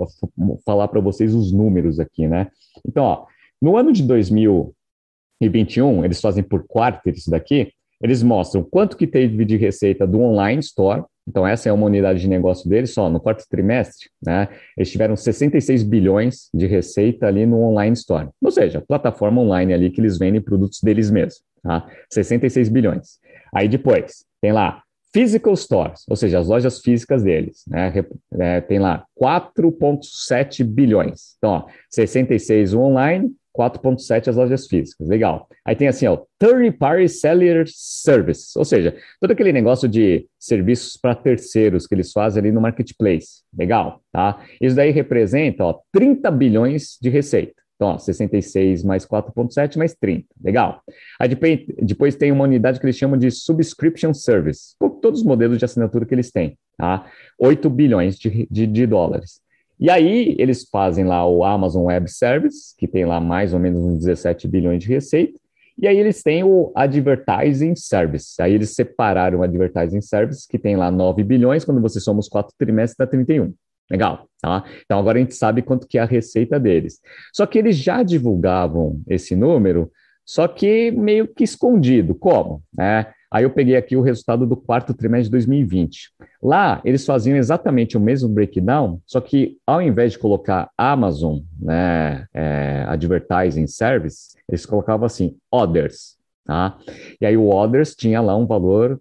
falar para vocês os números aqui, né? Então, ó, no ano de 2021, eles fazem por quarter isso daqui, eles mostram quanto que teve de receita do online store, então essa é uma unidade de negócio deles, só no quarto trimestre, né, eles tiveram 66 bilhões de receita ali no online store, ou seja, plataforma online ali que eles vendem produtos deles mesmos, tá? 66 bilhões. Aí depois, tem lá physical stores, ou seja, as lojas físicas deles, né? É, tem lá 4,7 bilhões. Então, ó, 66 online, 4,7 as lojas físicas. Legal. Aí tem assim, ó, third party seller services, ou seja, todo aquele negócio de serviços para terceiros que eles fazem ali no marketplace. Legal, tá? Isso daí representa, ó, 30 bilhões de receita. Então, ó, 66 mais 4,7 mais 30. Legal. Aí depois, tem uma unidade que eles chamam de Subscription Service, todos os modelos de assinatura que eles têm, tá? 8 bilhões de, de, de dólares. E aí eles fazem lá o Amazon Web Service, que tem lá mais ou menos uns 17 bilhões de receita, e aí eles têm o Advertising Service. Aí eles separaram o Advertising Service, que tem lá 9 bilhões, quando você soma os quatro trimestres, dá 31. Legal, tá? Então agora a gente sabe quanto que é a receita deles. Só que eles já divulgavam esse número, só que meio que escondido. Como? É, aí eu peguei aqui o resultado do quarto trimestre de 2020. Lá eles faziam exatamente o mesmo breakdown, só que ao invés de colocar Amazon, né, é, Advertising Service, eles colocavam assim, Others, tá? E aí o Others tinha lá um valor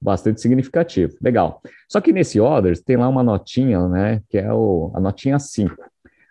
bastante significativo. Legal. Só que nesse orders tem lá uma notinha, né, que é o, a notinha 5.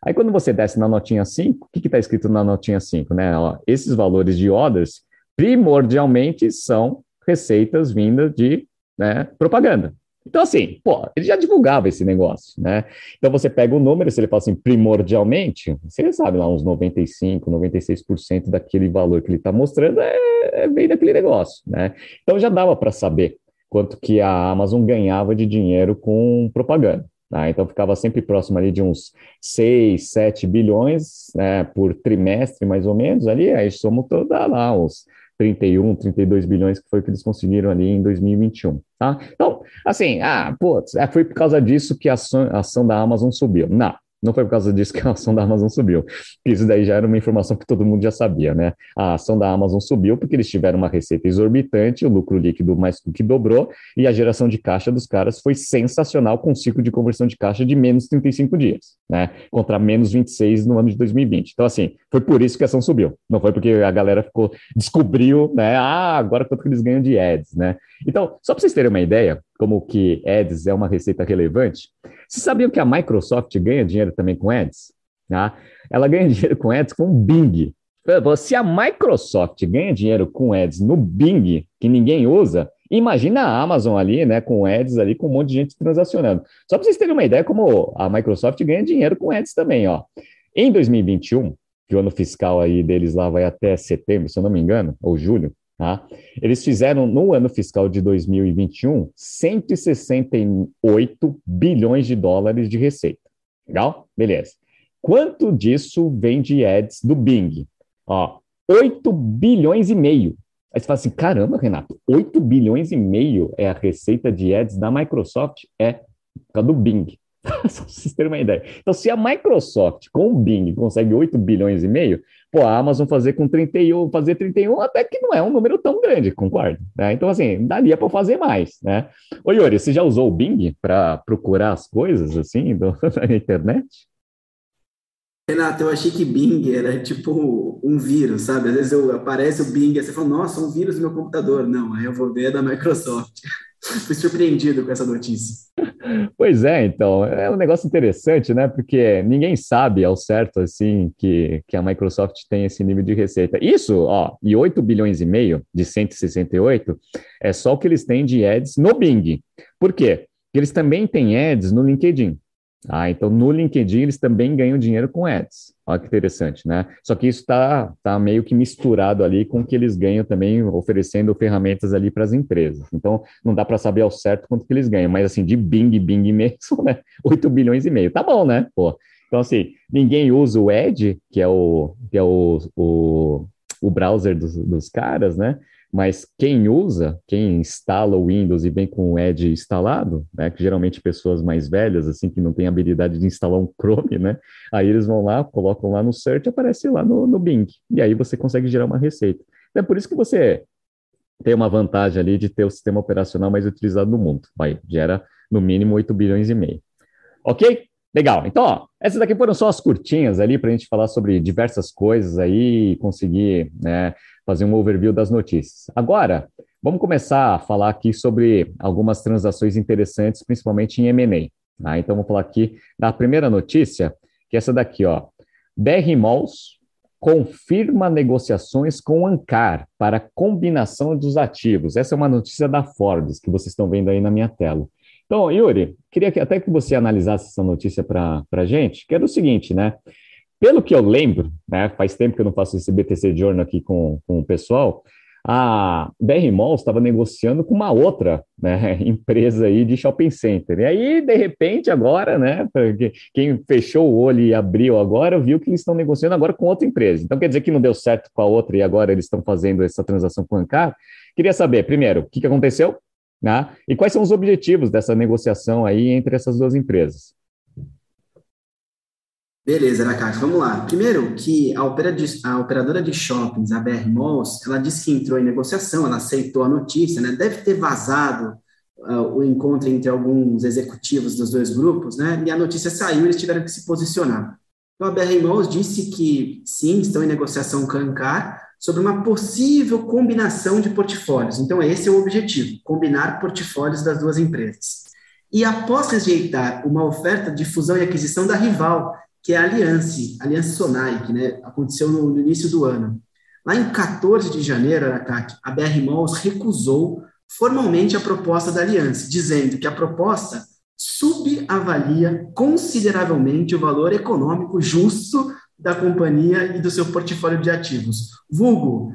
Aí quando você desce na notinha 5, o que está escrito na notinha 5? Né? Ó, esses valores de orders primordialmente são receitas vindas de né, propaganda. Então, assim, pô, ele já divulgava esse negócio, né? Então, você pega o número, se ele fala assim, primordialmente, você sabe lá, uns 95%, 96% daquele valor que ele está mostrando é, é, vem daquele negócio, né? Então, já dava para saber quanto que a Amazon ganhava de dinheiro com propaganda. Tá? Então ficava sempre próximo ali de uns 6, 7 bilhões né, por trimestre, mais ou menos, ali, aí somos toda lá, uns 31, 32 bilhões que foi que eles conseguiram ali em 2021, tá? Então, assim, ah, putz, é, foi por causa disso que a ação, a ação da Amazon subiu. Não, não foi por causa disso que a ação da Amazon subiu. Isso daí já era uma informação que todo mundo já sabia, né? A ação da Amazon subiu porque eles tiveram uma receita exorbitante, o lucro líquido mais do que dobrou, e a geração de caixa dos caras foi sensacional, com um ciclo de conversão de caixa de menos 35 dias, né? Contra menos 26 no ano de 2020. Então, assim, foi por isso que a ação subiu. Não foi porque a galera ficou, descobriu, né? Ah, agora quanto que eles ganham de ads, né? Então, só para vocês terem uma ideia, como que ads é uma receita relevante, vocês sabiam que a Microsoft ganha dinheiro também com ads? Tá? Ela ganha dinheiro com ads com o Bing. Se a Microsoft ganha dinheiro com ads no Bing, que ninguém usa, imagina a Amazon ali, né, com ads ali, com um monte de gente transacionando. Só para vocês terem uma ideia como a Microsoft ganha dinheiro com ads também, ó. Em 2021, que o ano fiscal aí deles lá vai até setembro, se eu não me engano, ou julho, Tá? Eles fizeram, no ano fiscal de 2021, 168 bilhões de dólares de receita. Legal? Beleza. Quanto disso vem de ads do Bing? Ó, 8 bilhões e meio. Aí você fala assim, caramba, Renato, 8 bilhões e meio é a receita de ads da Microsoft? É, causa do Bing. Só para vocês terem uma ideia. Então, se a Microsoft com o Bing consegue 8 bilhões e meio, pô, a Amazon fazer com 31, fazer 31 até que não é um número tão grande, concordo. Né? Então, assim, daria para fazer mais, né? Ô, Yuri, você já usou o Bing para procurar as coisas, assim, do, na internet? Renato, eu achei que Bing era tipo um vírus, sabe? Às vezes eu, aparece o Bing e você fala, nossa, um vírus no meu computador. Não, aí eu vou ver é da Microsoft. Fui surpreendido com essa notícia. Pois é, então, é um negócio interessante, né? Porque ninguém sabe ao certo, assim, que, que a Microsoft tem esse nível de receita. Isso, ó, e 8 bilhões e meio de 168 é só o que eles têm de ads no Bing. Por quê? que eles também têm ads no LinkedIn. Ah, então no LinkedIn eles também ganham dinheiro com ads. Olha que interessante, né? Só que isso está tá meio que misturado ali com o que eles ganham também oferecendo ferramentas ali para as empresas. Então não dá para saber ao certo quanto que eles ganham, mas assim, de Bing, Bing mesmo, né? 8 bilhões e meio. Tá bom, né? Pô. Então, assim, ninguém usa o Edge, que é o, que é o, o, o browser dos, dos caras, né? Mas quem usa, quem instala o Windows e vem com o Edge instalado, né, que geralmente pessoas mais velhas, assim, que não têm habilidade de instalar um Chrome, né, aí eles vão lá, colocam lá no search, aparece lá no, no Bing, e aí você consegue gerar uma receita. É por isso que você tem uma vantagem ali de ter o sistema operacional mais utilizado no mundo. Vai, gera no mínimo 8 bilhões e meio. Ok? Legal. Então, ó, essas daqui foram só as curtinhas ali para a gente falar sobre diversas coisas aí e conseguir né, fazer um overview das notícias. Agora, vamos começar a falar aqui sobre algumas transações interessantes, principalmente em M&A. Tá? Então, vamos falar aqui da primeira notícia, que é essa daqui, ó. BR Malls confirma negociações com Ancar para combinação dos ativos. Essa é uma notícia da Forbes, que vocês estão vendo aí na minha tela. Então, Yuri, queria que até que você analisasse essa notícia para a gente, que era o seguinte, né? Pelo que eu lembro, né, faz tempo que eu não faço esse BTC Journal aqui com, com o pessoal, a BR Malls estava negociando com uma outra né, empresa aí de shopping center. E aí, de repente, agora, né, quem fechou o olho e abriu agora, viu que eles estão negociando agora com outra empresa. Então, quer dizer que não deu certo com a outra e agora eles estão fazendo essa transação com a Ancar? Queria saber, primeiro, o que, que aconteceu? Né? E quais são os objetivos dessa negociação aí entre essas duas empresas? Beleza, Aracate, vamos lá. Primeiro, que a, a, operadora de shoppings, a BR Malls, ela disse que entrou em negociação, ela aceitou a notícia, né? Deve ter vazado uh, o encontro entre alguns executivos dos dois grupos, né? E a notícia saiu, eles tiveram que se posicionar. Então, a BR Malls disse que, sim, estão em negociação com a Ancar sobre uma possível combinação de portfólios. Então, esse é o objetivo, combinar portfólios das duas empresas. E após rejeitar uma oferta de fusão e aquisição da rival, que é a Aliança, Aliança Sonai, que né, aconteceu no, no, início do ano. Lá em 14 de janeiro, Aracaki, a BR Malls recusou formalmente a proposta da Aliança, dizendo que a proposta subavalia consideravelmente o valor econômico justo da companhia e do seu portfólio de ativos. Vulgo,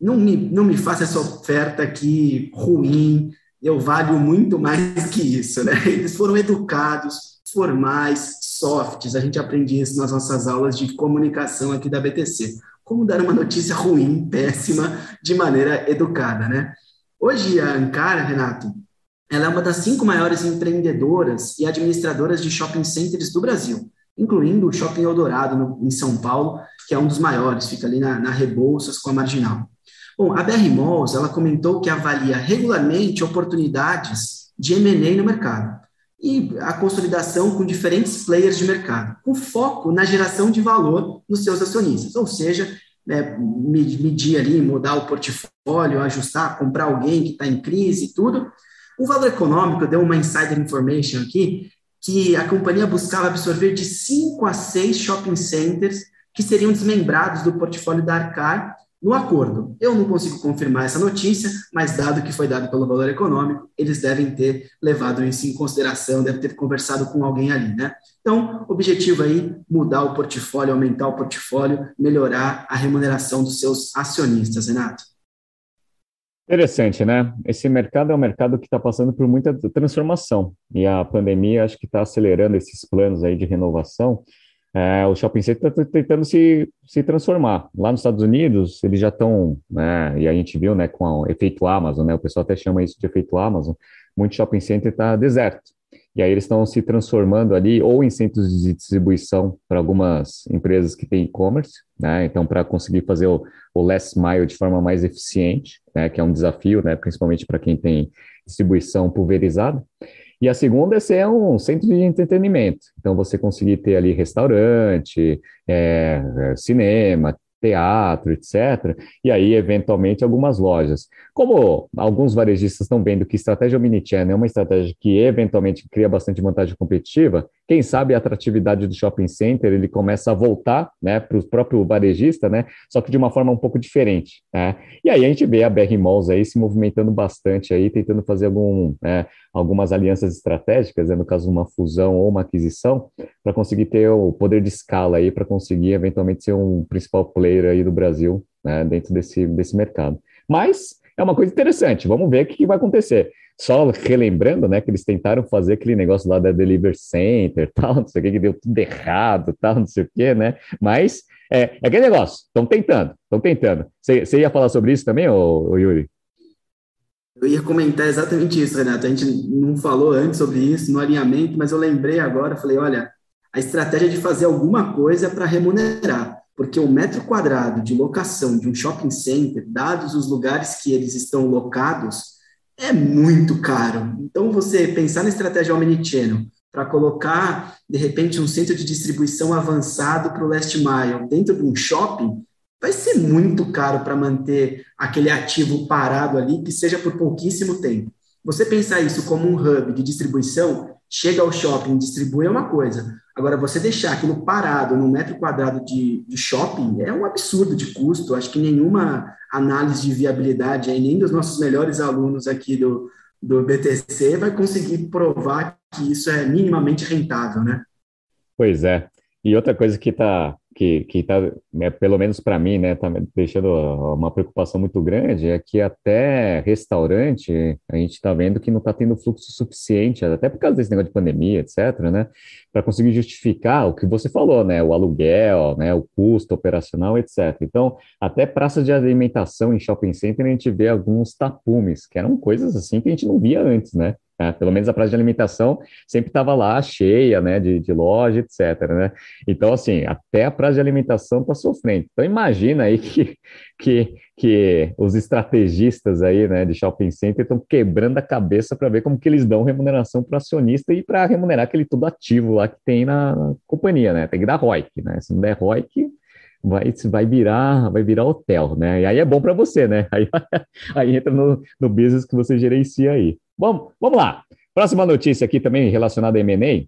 não me, não me faça essa oferta aqui ruim, eu valho muito mais que isso, né? Eles foram educados, formais, softs. A gente aprende isso nas nossas aulas de comunicação aqui da BTC. Como dar uma notícia ruim, péssima, de maneira educada, né? Hoje a Ankara, Renato, ela é uma das cinco maiores empreendedoras e administradoras de shopping centers do Brasil, incluindo o Shopping Eldorado, no, em São Paulo, que é um dos maiores, fica ali na, na Rebouças com a Marginal. Bom, a BR Malls, ela comentou que avalia regularmente oportunidades de M&A no mercado e a consolidação com diferentes players de mercado, com foco na geração de valor nos seus acionistas, ou seja, né, medir ali, mudar o portfólio, ajustar, comprar alguém que está em crise e tudo. O valor econômico deu uma insider information aqui, que a companhia buscava absorver de 5 a 6 shopping centers que seriam desmembrados do portfólio da Arcar no acordo. Eu não consigo confirmar essa notícia, mas dado que foi dado pelo valor econômico, eles devem ter levado isso em consideração, devem ter conversado com alguém ali, né? Então, objetivo aí, mudar o portfólio, aumentar o portfólio, melhorar a remuneração dos seus acionistas, Renato. Interessante, né? Esse mercado é um mercado que está passando por muita transformação e a pandemia acho que está acelerando esses planos aí de renovação é, o shopping center está tentando se, se transformar. Lá nos Estados Unidos, eles já estão, né, e a gente viu né, com o efeito Amazon, né, o pessoal até chama isso de efeito Amazon, muito shopping center está deserto. E aí eles estão se transformando ali ou em centros de distribuição para algumas empresas que têm e-commerce, né? Então, para conseguir fazer o, o last mile de forma mais eficiente, né? Que é um desafio, né? Principalmente para quem tem distribuição pulverizada. E a segunda é ser um centro de entretenimento. Então, você conseguir ter ali restaurante, é, cinema, teatro, etc. E aí, eventualmente, algumas lojas. Como alguns varejistas estão vendo que estratégia omnichannel é uma estratégia que eventualmente cria bastante vantagem competitiva, quem sabe a atratividade do shopping center ele começa a voltar né, para o próprio varejista, né, só que de uma forma um pouco diferente. Né? E aí a gente vê a BR Malls aí se movimentando bastante, aí, tentando fazer algum, né, algumas alianças estratégicas, né, no caso uma fusão ou uma aquisição, para conseguir ter o poder de escala para conseguir eventualmente ser um principal player aí do Brasil né, dentro desse, desse mercado. Mas é uma coisa interessante, vamos ver o que, que vai acontecer. Só relembrando, né, que eles tentaram fazer aquele negócio lá da Deliver Center, tal, não sei o que, que deu tudo errado, tal, não sei o que, né? Mas é, é aquele negócio, estão tentando, estão tentando. Você ia falar sobre isso também, ô, ô Yuri? Eu ia comentar exatamente isso, Renato. A gente não falou antes sobre isso no alinhamento, mas eu lembrei agora, falei, olha, a estratégia de fazer alguma coisa para remunerar, porque o metro quadrado de locação de um shopping center, dados os lugares que eles estão locados, é muito caro. Então, você pensar na estratégia omnichannel para colocar, de repente, um centro de distribuição avançado para o last mile dentro de um shopping, vai ser muito caro para manter aquele ativo parado ali, que seja por pouquíssimo tempo. Você pensar isso como um hub de distribuição, chega ao shopping, distribui é uma coisa. Agora, você deixar aquilo parado no metro quadrado de, de shopping é um absurdo de custo. Acho que nenhuma análise de viabilidade, aí, nem dos nossos melhores alunos aqui do, do BTC vai conseguir provar que isso é minimamente rentável, né? Pois é. E outra coisa que está que que tá, né, pelo menos para mim, né, tá deixando uma preocupação muito grande é que até restaurante a gente está vendo que não está tendo fluxo suficiente, até por causa desse negócio de pandemia, etc, né, para conseguir justificar o que você falou, né, o aluguel, né, o custo operacional, etc. Então, até praças de alimentação em shopping center a gente vê alguns tapumes, que eram coisas assim que a gente não via antes, né? Né? Pelo menos a praça de alimentação sempre estava lá cheia, né, de, de loja, etc. Né? Então, assim, até a praça de alimentação está sofrendo. Então, imagina aí que, que, que os estrategistas aí, né, de shopping center estão quebrando a cabeça para ver como que eles dão remuneração para o acionista e para remunerar aquele tudo ativo lá que tem na companhia, né? Tem que dar ROIC, né? Se não der ROIC, vai, vai virar vai virar hotel, né? E aí é bom para você, né? Aí, aí entra no, no business que você gerencia aí. Vamos, vamos lá. Próxima notícia aqui também relacionada a M&A.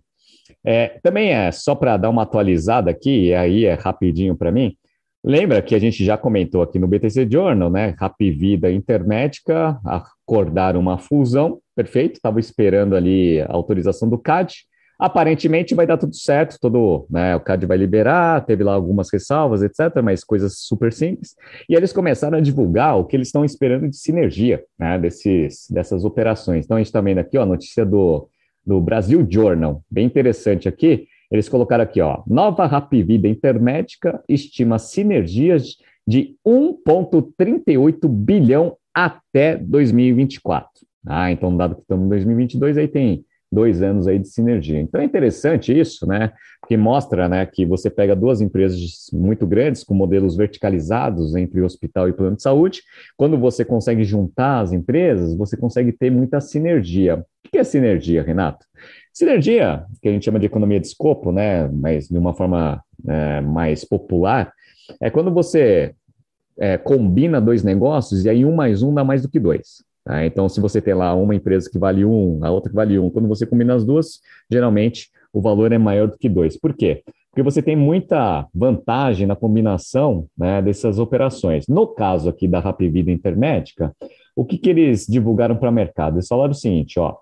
É, também é só para dar uma atualizada aqui, e aí é rapidinho para mim. Lembra que a gente já comentou aqui no BTC Journal, né? Rapvida Intermédica acordaram uma fusão, perfeito? Estava esperando ali a autorização do CAD. Aparentemente vai dar tudo certo, todo, né, o CAD vai liberar, teve lá algumas ressalvas, etc., mas coisas super simples. E eles começaram a divulgar o que eles estão esperando de sinergia né, desses, dessas operações. Então a gente está vendo aqui ó, a notícia do, do Brasil Journal, bem interessante aqui. Eles colocaram aqui, ó, nova Rapvida Intermédica estima sinergias de 1,38 bilhão até 2024. Ah, então, dado que estamos em 2022, aí tem dois anos aí de sinergia. Então é interessante isso, né? Porque mostra, né, que você pega duas empresas muito grandes com modelos verticalizados entre hospital e plano de saúde. Quando você consegue juntar as empresas, você consegue ter muita sinergia. O que é sinergia, Renato? Sinergia, que a gente chama de economia de escopo, né? Mas de uma forma é, mais popular, é quando você é, combina dois negócios e aí um mais um dá mais do que dois. Tá? Então, se você tem lá uma empresa que vale um, a outra que vale um, quando você combina as duas, geralmente o valor é maior do que dois. Por quê? Porque você tem muita vantagem na combinação né, dessas operações. No caso aqui da Rapvida Intermédica, o que, que eles divulgaram para o mercado? Eles falaram o seguinte, ó,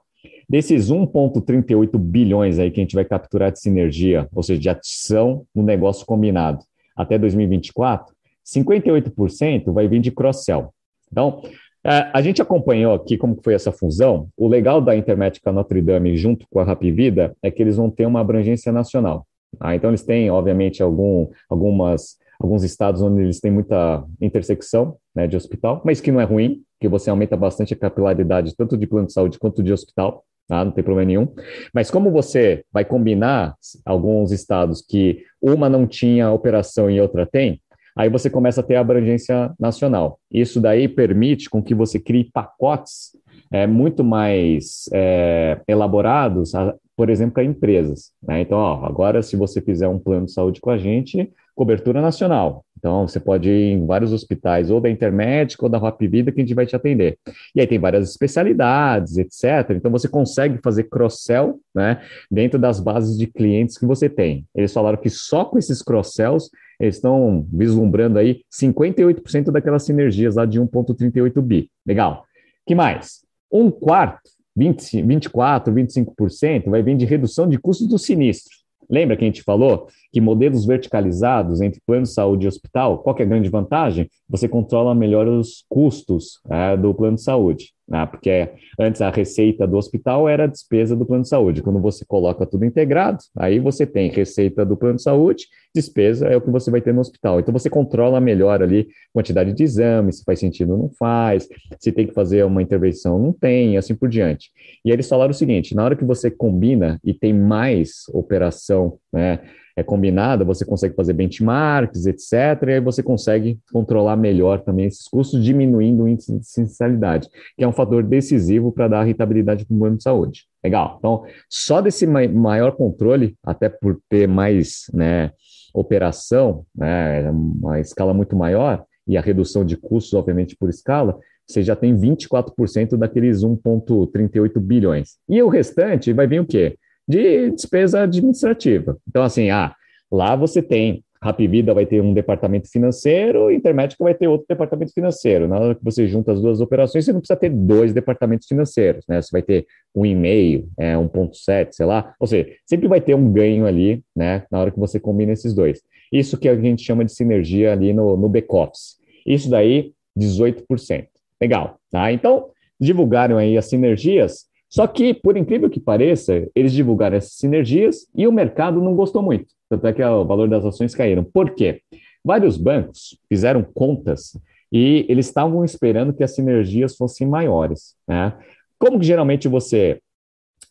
desses 1,38 bilhões aí que a gente vai capturar de sinergia, ou seja, de adição no negócio combinado até 2024, 58% vai vir de cross-sell. Então, a gente acompanhou aqui como foi essa fusão. O legal da Intermédica Notre Dame junto com a Rapvida é que eles vão ter uma abrangência nacional. Tá? Então, eles têm, obviamente, algum, algumas, alguns estados onde eles têm muita intersecção né, de hospital, mas que não é ruim, que você aumenta bastante a capilaridade tanto de plano de saúde quanto de hospital. Tá? Não tem problema nenhum. Mas como você vai combinar alguns estados que uma não tinha operação e outra tem, aí você começa a ter a abrangência nacional. Isso daí permite com que você crie pacotes é, muito mais é, elaborados, por exemplo, para empresas. Né? Então, ó, agora se você fizer um plano de saúde com a gente, cobertura nacional. Então, você pode ir em vários hospitais, ou da Intermédica ou da Rap Vida, que a gente vai te atender. E aí tem várias especialidades, etc. Então, você consegue fazer cross-sell né, dentro das bases de clientes que você tem. Eles falaram que só com esses cross-sells, eles estão vislumbrando aí 58% daquelas sinergias lá de 1,38 bi. Legal. que mais? Um quarto, 20, 24, 25%, vai vir de redução de custos do sinistro. Lembra que a gente falou que modelos verticalizados entre plano de saúde e hospital, qual é a grande vantagem? Você controla melhor os custos é, do plano de saúde, né? porque antes a receita do hospital era a despesa do plano de saúde. Quando você coloca tudo integrado, aí você tem receita do plano de saúde, despesa é o que você vai ter no hospital. Então você controla melhor ali quantidade de exames, se faz sentido ou não faz, se tem que fazer uma intervenção, não tem, assim por diante. E eles falaram o seguinte: na hora que você combina e tem mais operação, né? É combinada, você consegue fazer benchmarks, etc., e aí você consegue controlar melhor também esses custos, diminuindo o índice de sinceridade, que é um fator decisivo para dar rentabilidade para o plano de saúde. Legal. Então, só desse maior controle, até por ter mais né, operação, né, uma escala muito maior, e a redução de custos, obviamente, por escala, você já tem 24% daqueles 1,38 bilhões. E o restante vai vir o quê? De despesa administrativa. Então, assim, ah, lá você tem Rapvida vai ter um departamento financeiro, Intermédica vai ter outro departamento financeiro. Na hora que você junta as duas operações, você não precisa ter dois departamentos financeiros, né? Você vai ter um e-mail, é, 1.7, sei lá. Ou seja, sempre vai ter um ganho ali, né? Na hora que você combina esses dois. Isso que a gente chama de sinergia ali no, no back-office. Isso daí, 18%. Legal, tá? Então, divulgaram aí as sinergias, só que, por incrível que pareça, eles divulgaram essas sinergias e o mercado não gostou muito. Tanto é que o valor das ações caíram. Por quê? Vários bancos fizeram contas e eles estavam esperando que as sinergias fossem maiores. Né? Como que geralmente você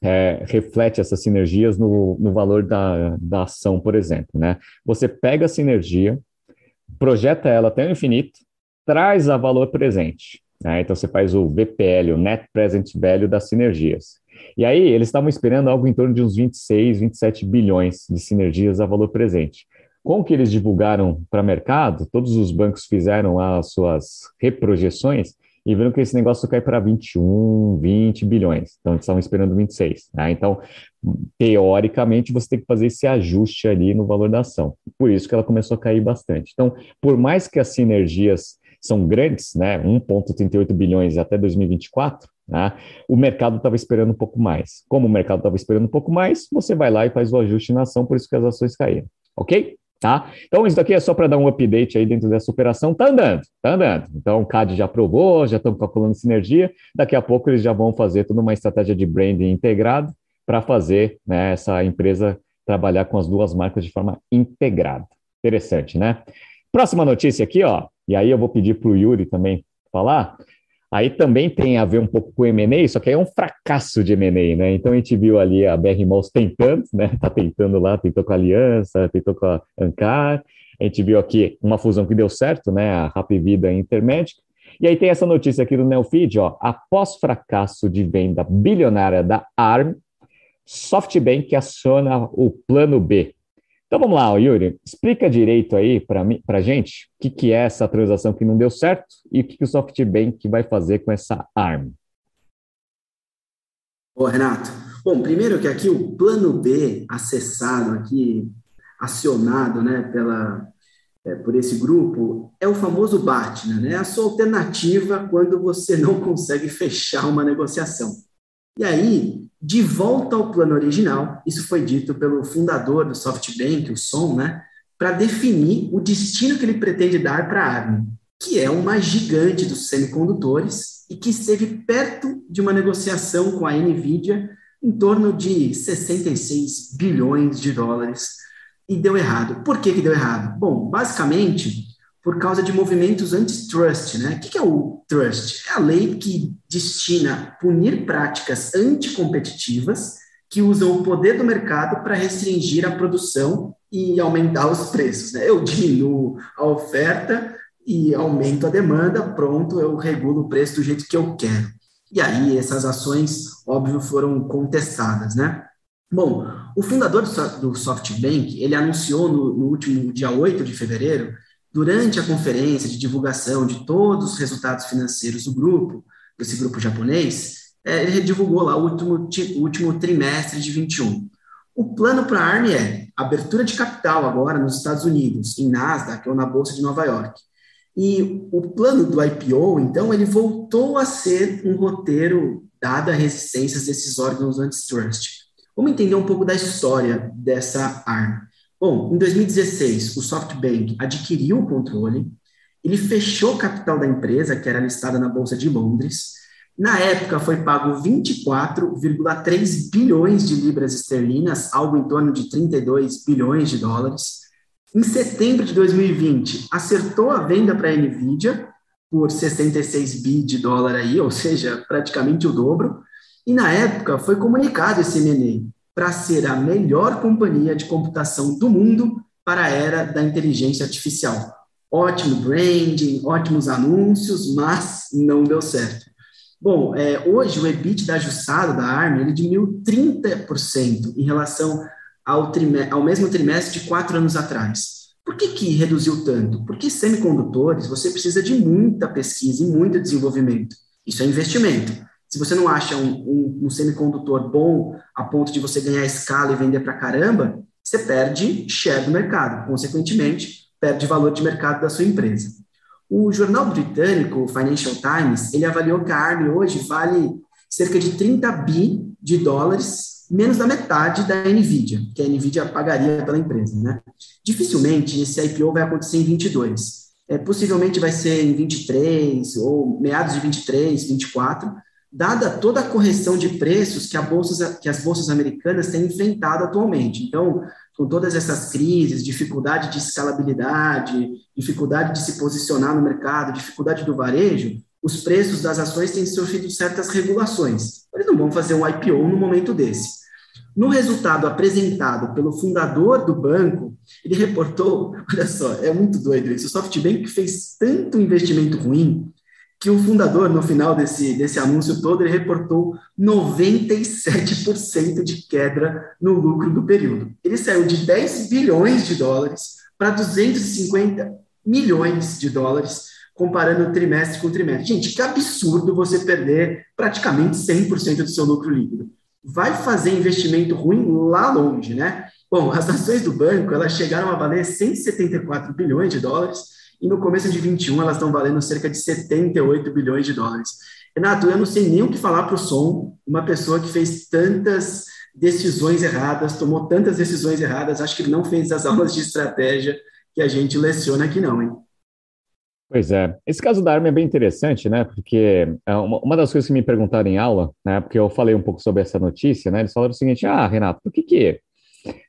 é, reflete essas sinergias no, no valor da, da ação, por exemplo? Né? Você pega a sinergia, projeta ela até o infinito, traz a valor presente. Né? Então você faz o VPL, o Net Present Value das sinergias. E aí eles estavam esperando algo em torno de uns 26, 27 bilhões de sinergias a valor presente. Com o que eles divulgaram para o mercado, todos os bancos fizeram as suas reprojeções e viram que esse negócio cai para 21, 20 bilhões. Então, eles estavam esperando 26. Né? Então, teoricamente, você tem que fazer esse ajuste ali no valor da ação. Por isso que ela começou a cair bastante. Então, por mais que as sinergias são grandes, né, 1,38 bilhões até 2024, né, o mercado estava esperando um pouco mais. Como o mercado estava esperando um pouco mais, você vai lá e faz o ajuste na ação, por isso que as ações caíram. Ok? Tá? Então, isso daqui é só para dar um update aí dentro dessa operação. Tá andando, tá andando. Então, o CAD já aprovou, já estão calculando sinergia. Daqui a pouco eles já vão fazer toda uma estratégia de branding integrado para fazer né, essa empresa trabalhar com as duas marcas de forma integrada. Interessante, né? Próxima notícia aqui, ó, e aí eu vou pedir para o Yuri também falar. Aí também tem a ver um pouco com M&A, só que é um fracasso de M&A, né? Então a gente viu ali a BR Malls tentando, né? Tá tentando lá, tentou com a Aliança, tentou com a Ancar. A gente viu aqui uma fusão que deu certo, né? A Rapvida e Intermédica. E aí tem essa notícia aqui do Neofeed, ó. Após fracasso de venda bilionária da ARM, SoftBank aciona o plano B, então vamos lá, Yuri, explica direito aí para gente o que, que é essa transação que não deu certo e o que, que o SoftBank vai fazer com essa ARM. Ô, Renato, bom, primeiro que aqui o plano B acessado aqui, acionado né, pela, é, por esse grupo, é o famoso BATNA, né? A sua alternativa quando você não consegue fechar uma negociação. E aí, de volta ao plano original, isso foi dito pelo fundador do SoftBank, o Som, né, para definir o destino que ele pretende dar para a ARM, que é uma gigante dos semicondutores e que esteve perto de uma negociação com a Nvidia em torno de 66 bilhões de dólares e deu errado. Por que, que deu errado? Bom, basicamente, por causa de movimentos antitrust. Né? O que é o trust? É a lei que destina punir práticas anticompetitivas que usam o poder do mercado para restringir a produção e aumentar os preços. Né? Eu diminuo a oferta e aumento a demanda, pronto, eu regulo o preço do jeito que eu quero. E aí essas ações, óbvio, foram contestadas, né? Bom, o fundador do SoftBank, ele anunciou no, no último dia 8 de fevereiro Durante a conferência de divulgação de todos os resultados financeiros do grupo, desse grupo japonês, é, ele divulgou lá o último, último trimestre de 21. O plano para a ARM é abertura de capital agora nos Estados Unidos, em Nasdaq ou na Bolsa de Nova York. E o plano do IPO, então, ele voltou a ser um roteiro dada a resistências desses órgãos antitrust. Vamos entender um pouco da história dessa ARM. Bom, em 2016, o SoftBank adquiriu o controle, ele fechou o capital da empresa, que era listada na Bolsa de Londres. Na época, foi pago 24,3 bilhões de libras esterlinas, algo em torno de 32 bilhões de dólares. Em setembro de 2020, acertou a venda para a NVIDIA por 66 bi de dólar aí, ou seja, praticamente o dobro. E na época foi comunicado esse M&A para ser a melhor companhia de computação do mundo para a era da inteligência artificial. Ótimo branding, ótimos anúncios, mas não deu certo. Bom, é, hoje o EBIT da ajustado da ARM ele diminuiu 30% em relação ao, ao mesmo trimestre de quatro anos atrás. Por que, que reduziu tanto? Porque semicondutores você precisa de muita pesquisa e muito desenvolvimento. Isso é investimento. Se você não acha um, um, um semicondutor bom a ponto de você ganhar escala e vender para caramba, você perde share do mercado, consequentemente, perde valor de mercado da sua empresa. O jornal britânico, o Financial Times, ele avaliou que a ARM hoje vale cerca de 30 bi de dólares, menos da metade da NVIDIA, que a NVIDIA pagaria pela empresa. Né? Dificilmente esse IPO vai acontecer em 22. É, possivelmente vai ser em 23 ou meados de 23, 24, dada toda a correção de preços que, que as bolsas americanas têm enfrentado atualmente. Então, com todas essas crises, dificuldade de escalabilidade, dificuldade de se posicionar no mercado, dificuldade do varejo, os preços das ações têm sofrido certas regulações. Eles não vão fazer um IPO no momento desse. No resultado apresentado pelo fundador do banco, ele reportou, olha só, é muito doido isso, o SoftBank fez tanto investimento ruim que o fundador, no final desse, desse anúncio todo, ele reportou 97% de queda no lucro do período. Ele saiu de 10 bilhões de dólares para 250 milhões de dólares, comparando trimestre com trimestre. Gente, que absurdo você perder praticamente 100% do seu lucro líquido. Vai fazer investimento ruim lá longe, né? Bom, as ações do banco, elas chegaram a valer 174 bilhões de dólares, e no começo de 21 elas estão valendo cerca de 78 bilhões de dólares. Renato, eu não sei nem o que falar para o som, uma pessoa que fez tantas decisões erradas, tomou tantas decisões erradas, acho que ele não fez as aulas de estratégia que a gente leciona aqui não, hein? Pois é, esse caso da arma é bem interessante, né? Porque é uma das coisas que me perguntaram em aula, né? Porque eu falei um pouco sobre essa notícia, né? Eles falaram o seguinte: ah, Renato, por que que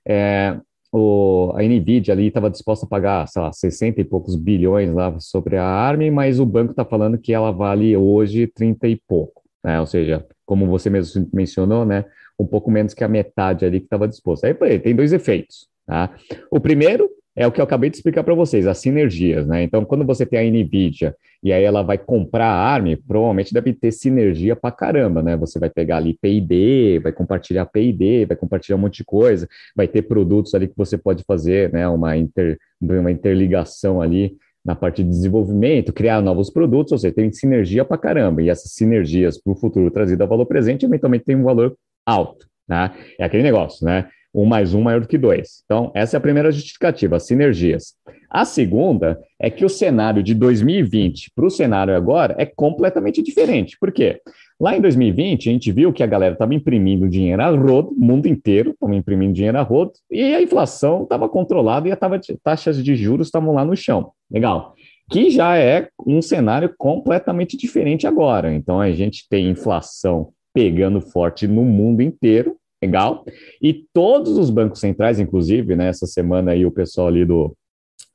é, o, a NVIDIA ali estava disposta a pagar, sei lá, 60 e poucos bilhões lá sobre a ARM, mas o banco está falando que ela vale hoje 30 e pouco, né? Ou seja, como você mesmo mencionou, né? Um pouco menos que a metade ali que estava disposta. Aí tem dois efeitos, tá? O primeiro é o que eu acabei de explicar para vocês, as sinergias, né? Então, quando você tem a NVIDIA e aí ela vai comprar a ARM, provavelmente deve ter sinergia para caramba, né? Você vai pegar ali P&D, vai compartilhar P&D, vai compartilhar um monte de coisa, vai ter produtos ali que você pode fazer, né? Uma, inter, uma interligação ali na parte de desenvolvimento, criar novos produtos, ou seja, tem sinergia para caramba, e essas sinergias para o futuro trazido a valor presente, eventualmente tem um valor alto, né? É aquele negócio, né? Um mais um maior do que dois. Então, essa é a primeira justificativa, as sinergias. A segunda é que o cenário de 2020 para o cenário agora é completamente diferente. Por quê? Lá em 2020, a gente viu que a galera estava imprimindo dinheiro a rodo, o mundo inteiro estava imprimindo dinheiro a rodo, e a inflação estava controlada e as taxas de juros estavam lá no chão. Legal. Que já é um cenário completamente diferente agora. Então, a gente tem inflação pegando forte no mundo inteiro, legal. E todos os bancos centrais, inclusive, né, essa semana aí o pessoal ali do,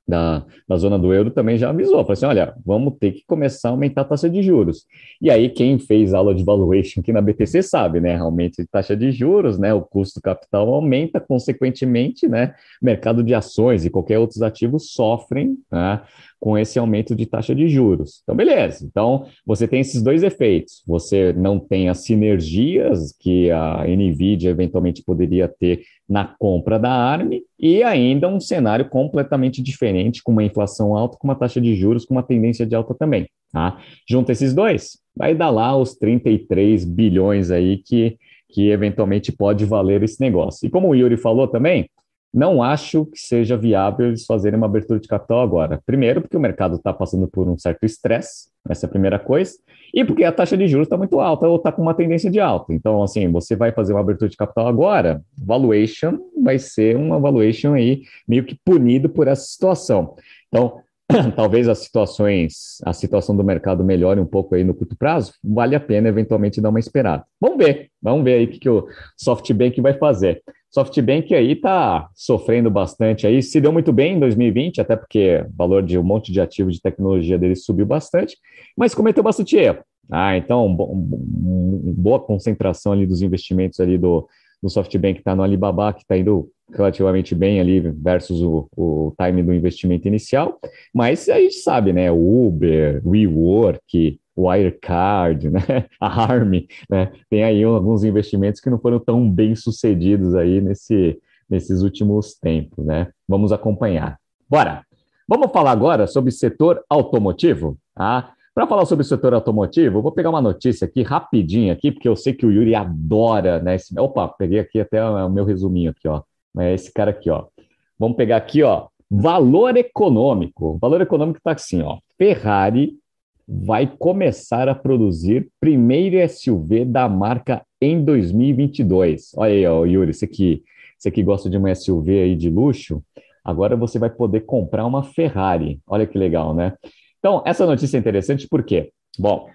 da, da zona do euro também já avisou, falou assim, olha, vamos ter que começar a aumentar a taxa de juros. E aí quem fez aula de valuation aqui na BTC sabe, né, de taxa de juros, né, o custo capital aumenta, consequentemente, né, mercado de ações e qualquer outros ativos sofrem, né, com esse aumento de taxa de juros. Então, beleza. Então, você tem esses dois efeitos. Você não tem as sinergias que a NVIDIA eventualmente poderia ter na compra da ARM e ainda um cenário completamente diferente, com uma inflação alta, com uma taxa de juros, com uma tendência de alta também. Tá? Junta esses dois, vai dar lá os 33 bilhões aí que, que eventualmente pode valer esse negócio. E como o Yuri falou também, não acho que seja viável eles fazerem uma abertura de capital agora. Primeiro, porque o mercado está passando por um certo estresse, essa é a primeira coisa, e porque a taxa de juros está muito alta ou está com uma tendência de alta. Então, assim, você vai fazer uma abertura de capital agora, valuation vai ser uma valuation aí meio que punido por essa situação. Então, talvez as situações, a situação do mercado melhore um pouco aí no curto prazo, vale a pena eventualmente dar uma esperada. Vamos ver, vamos ver aí o que, que o SoftBank vai fazer. SoftBank aí está sofrendo bastante aí, se deu muito bem em 2020, até porque o valor de um monte de ativos de tecnologia dele subiu bastante, mas cometeu bastante erro. Ah, então, boa concentração ali dos investimentos ali do, do SoftBank está no Alibaba, que está indo relativamente bem ali versus o, o time do investimento inicial, mas a gente sabe, né, Uber, WeWork, Wirecard, né, a Arm, né, tem aí alguns investimentos que não foram tão bem sucedidos aí nesse, nesses últimos tempos, né? Vamos acompanhar. Bora! Vamos falar agora sobre setor automotivo, tá? Para falar sobre o setor automotivo, vou pegar uma notícia aqui rapidinho aqui, porque eu sei que o Yuri adora, né? Esse... Opa, peguei aqui até o meu resuminho aqui, ó. É esse cara aqui, ó. Vamos pegar aqui, ó. Valor econômico. O valor econômico está assim, ó. Ferrari vai começar a produzir primeiro SUV da marca em 2022. Olha aí, ó, Yuri, você que, você que gosta de uma SUV aí de luxo, agora você vai poder comprar uma Ferrari. Olha que legal, né? Então, essa notícia é interessante por quê? Bom,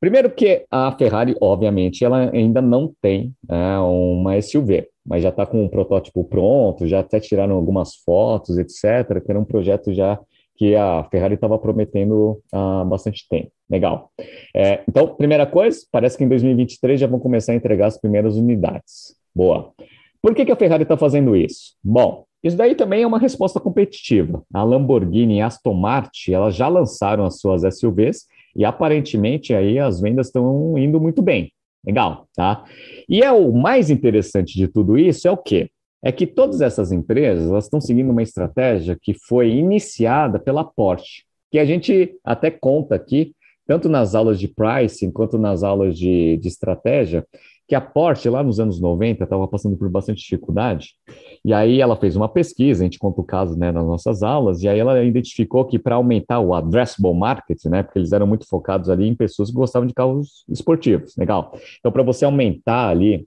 primeiro que a Ferrari, obviamente, ela ainda não tem né, uma SUV, mas já está com um protótipo pronto, já até tiraram algumas fotos, etc., que era um projeto já que a Ferrari estava prometendo há bastante tempo. Legal. É, então, primeira coisa, parece que em 2023 já vão começar a entregar as primeiras unidades. Boa. Por que, que a Ferrari está fazendo isso? Bom, isso daí também é uma resposta competitiva. A Lamborghini e a Aston Martin, elas já lançaram as suas SUVs e aparentemente aí as vendas estão indo muito bem. Legal, tá? E é o mais interessante de tudo isso é o quê? É que todas essas empresas elas estão seguindo uma estratégia que foi iniciada pela Porsche, que a gente até conta aqui, tanto nas aulas de pricing quanto nas aulas de, de estratégia, que a Porsche, lá nos anos 90, estava passando por bastante dificuldade, e aí ela fez uma pesquisa, a gente conta o caso né, nas nossas aulas, e aí ela identificou que para aumentar o addressable market, né, porque eles eram muito focados ali em pessoas que gostavam de carros esportivos, legal. Então, para você aumentar ali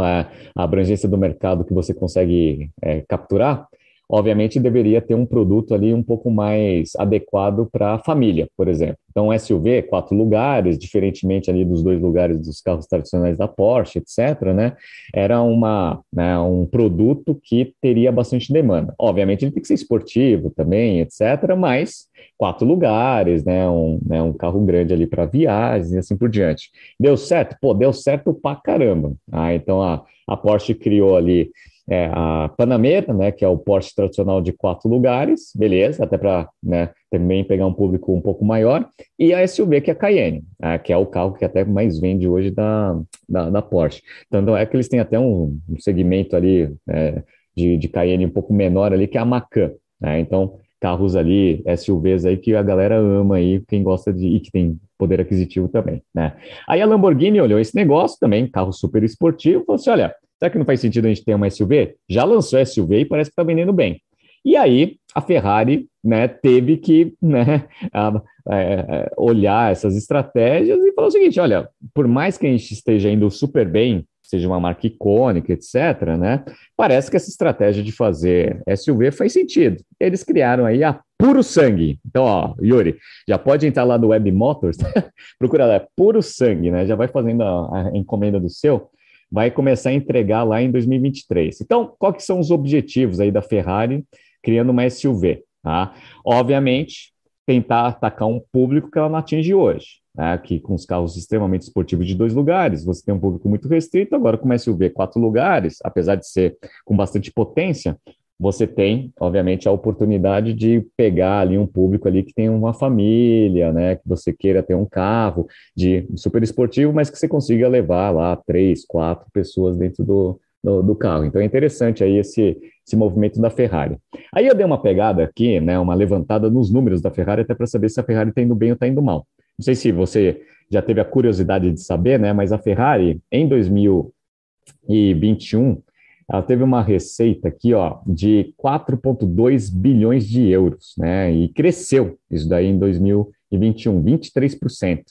a, abrangência do mercado que você consegue é, capturar, obviamente deveria ter um produto ali um pouco mais adequado para a família, por exemplo. Então, SUV, quatro lugares, diferentemente ali dos dois lugares dos carros tradicionais da Porsche, etc., né? Era uma, né, um produto que teria bastante demanda. Obviamente, ele tem que ser esportivo também, etc., mas quatro lugares, né? Um, né, um carro grande ali para viagens e assim por diante. Deu certo? Pô, deu certo pra caramba. Ah, então, a, a Porsche criou ali é, a Panamera, né, que é o Porsche tradicional de quatro lugares, beleza, até para né, também pegar um público um pouco maior, e a SUV, que é a Cayenne, né, que é o carro que até mais vende hoje da, da, da Porsche. Então, é que eles têm até um, um segmento ali é, de, de Cayenne um pouco menor ali, que é a Macan. Né, então, carros ali, SUVs aí que a galera ama aí, quem gosta de e que tem poder aquisitivo também, né? Aí a Lamborghini olhou esse negócio também, carro super esportivo, falou assim, olha, Será que não faz sentido a gente ter uma SUV? Já lançou SUV e parece que está vendendo bem. E aí a Ferrari né, teve que né, a, a, a olhar essas estratégias e falar o seguinte: olha, por mais que a gente esteja indo super bem, seja uma marca icônica, etc., né, parece que essa estratégia de fazer SUV faz sentido. Eles criaram aí a Puro Sangue. Então, ó, Yuri, já pode entrar lá no Web Motors, procura lá, Puro Sangue, né? Já vai fazendo a, a encomenda do seu vai começar a entregar lá em 2023. Então, quais são os objetivos aí da Ferrari criando uma SUV? Tá? Obviamente, tentar atacar um público que ela não atinge hoje. Né? Que com os carros extremamente esportivos de dois lugares, você tem um público muito restrito. Agora, com uma SUV quatro lugares, apesar de ser com bastante potência, você tem, obviamente, a oportunidade de pegar ali um público ali que tem uma família, né, que você queira ter um carro de super esportivo, mas que você consiga levar lá três, quatro pessoas dentro do, do, do carro. Então é interessante aí esse, esse movimento da Ferrari. Aí eu dei uma pegada aqui, né, uma levantada nos números da Ferrari até para saber se a Ferrari está indo bem ou está indo mal. Não sei se você já teve a curiosidade de saber, né, mas a Ferrari em 2021 ela teve uma receita aqui, ó, de 4,2 bilhões de euros, né? E cresceu isso daí em 2021, 23%.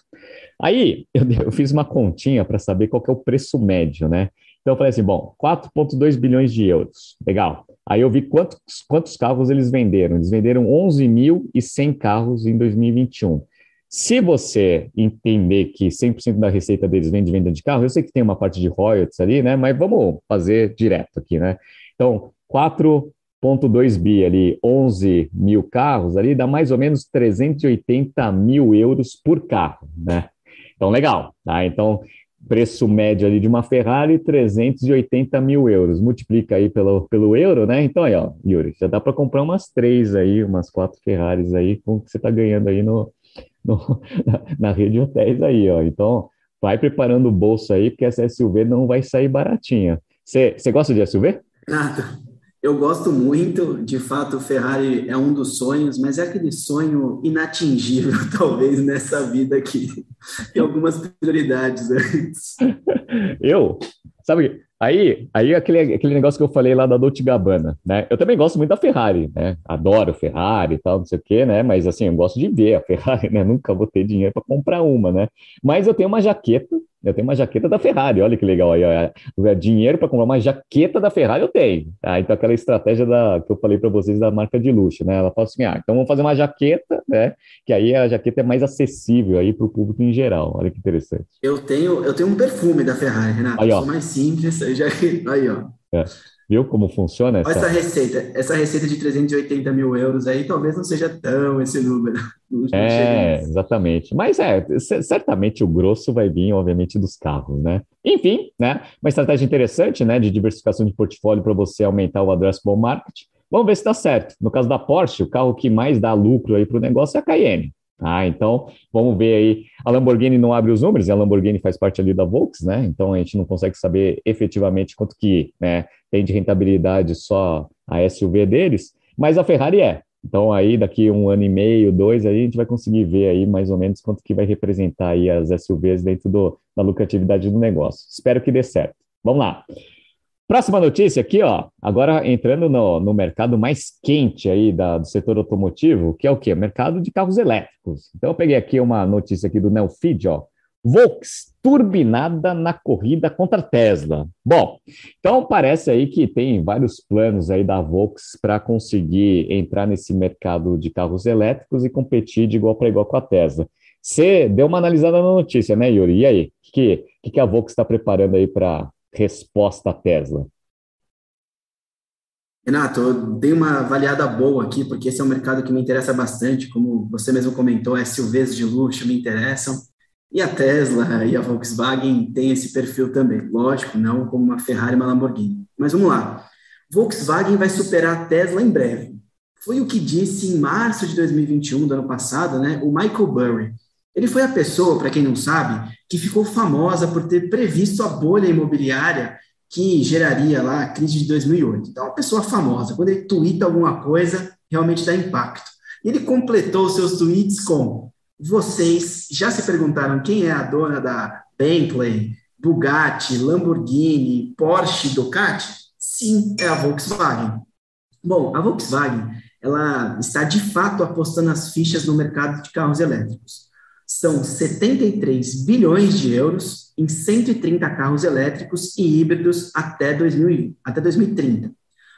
Aí eu, eu fiz uma continha para saber qual é o preço médio, né? Então eu falei assim, bom, 4,2 bilhões de euros, legal. Aí eu vi quantos, quantos carros eles venderam. Eles venderam 11.100 carros em 2021. Se você entender que 100% da receita deles vem de venda de carro, eu sei que tem uma parte de royalties ali, né? Mas vamos fazer direto aqui, né? Então, 4,2 bi ali, 11 mil carros ali, dá mais ou menos 380 mil euros por carro, né? Então, legal, tá? Então, preço médio ali de uma Ferrari, 380 mil euros. Multiplica aí pelo, pelo euro, né? Então aí, ó, Yuri, já dá para comprar umas três aí, umas quatro Ferraris aí, com o que você está ganhando aí no, no, na, na, rede de hotéis aí, ó. Então, vai preparando o bolso aí, porque essa SUV não vai sair baratinha. Você gosta de SUV? Nada. Eu gosto muito, de fato, o Ferrari é um dos sonhos, mas é aquele sonho inatingível, talvez, nessa vida aqui. Tem algumas prioridades antes. Eu, sabe, Aí, aí aquele, aquele negócio que eu falei lá da Dolce Gabbana, né? Eu também gosto muito da Ferrari, né? Adoro Ferrari e tal, não sei o quê, né? Mas assim, eu gosto de ver a Ferrari, né? Nunca vou ter dinheiro para comprar uma, né? Mas eu tenho uma jaqueta eu tenho uma jaqueta da Ferrari, olha que legal aí. Ó. Dinheiro para comprar uma jaqueta da Ferrari eu tenho. Tá? Então, aquela estratégia da, que eu falei para vocês da marca de luxo, né? Ela fala assim: ah, então vamos fazer uma jaqueta, né? Que aí a jaqueta é mais acessível aí para o público em geral. Olha que interessante. Eu tenho, eu tenho um perfume da Ferrari, Renato. Aí, ó. mais simples. Já... Aí, ó. É. Viu como funciona essa... essa receita? Essa receita de 380 mil euros aí talvez não seja tão esse número. É, exatamente. Mas é, certamente o grosso vai vir, obviamente, dos carros, né? Enfim, né? Uma estratégia interessante, né? De diversificação de portfólio para você aumentar o addressable market. Vamos ver se dá certo. No caso da Porsche, o carro que mais dá lucro aí para o negócio é a Cayenne. Ah, então vamos ver aí. A Lamborghini não abre os números, e a Lamborghini faz parte ali da Volks, né? Então a gente não consegue saber efetivamente quanto que né, tem de rentabilidade só a SUV deles, mas a Ferrari é. Então aí daqui um ano e meio, dois, aí a gente vai conseguir ver aí mais ou menos quanto que vai representar aí as SUVs dentro do, da lucratividade do negócio. Espero que dê certo. Vamos lá. Próxima notícia aqui, ó. Agora entrando no, no mercado mais quente aí da, do setor automotivo, que é o quê? Mercado de carros elétricos. Então eu peguei aqui uma notícia aqui do Neofeed, ó. Volks turbinada na corrida contra Tesla. Bom, então parece aí que tem vários planos aí da Volks para conseguir entrar nesse mercado de carros elétricos e competir de igual para igual com a Tesla. Você deu uma analisada na notícia, né, Yuri? E aí, o que, que, que a Volks está preparando aí para resposta à Tesla? Renato, eu dei uma avaliada boa aqui, porque esse é um mercado que me interessa bastante, como você mesmo comentou, SUVs de luxo me interessam, e a Tesla e a Volkswagen têm esse perfil também, lógico, não como uma Ferrari e uma Lamborghini. Mas vamos lá, Volkswagen vai superar a Tesla em breve. Foi o que disse em março de 2021, do ano passado, né, o Michael Burry, ele foi a pessoa, para quem não sabe, que ficou famosa por ter previsto a bolha imobiliária que geraria lá a crise de 2008. Então, é uma pessoa famosa. Quando ele twitta alguma coisa, realmente dá impacto. Ele completou seus tweets com: Vocês já se perguntaram quem é a dona da Bentley, Bugatti, Lamborghini, Porsche, Ducati? Sim, é a Volkswagen. Bom, a Volkswagen ela está de fato apostando as fichas no mercado de carros elétricos são 73 bilhões de euros em 130 carros elétricos e híbridos até, 2000, até 2030.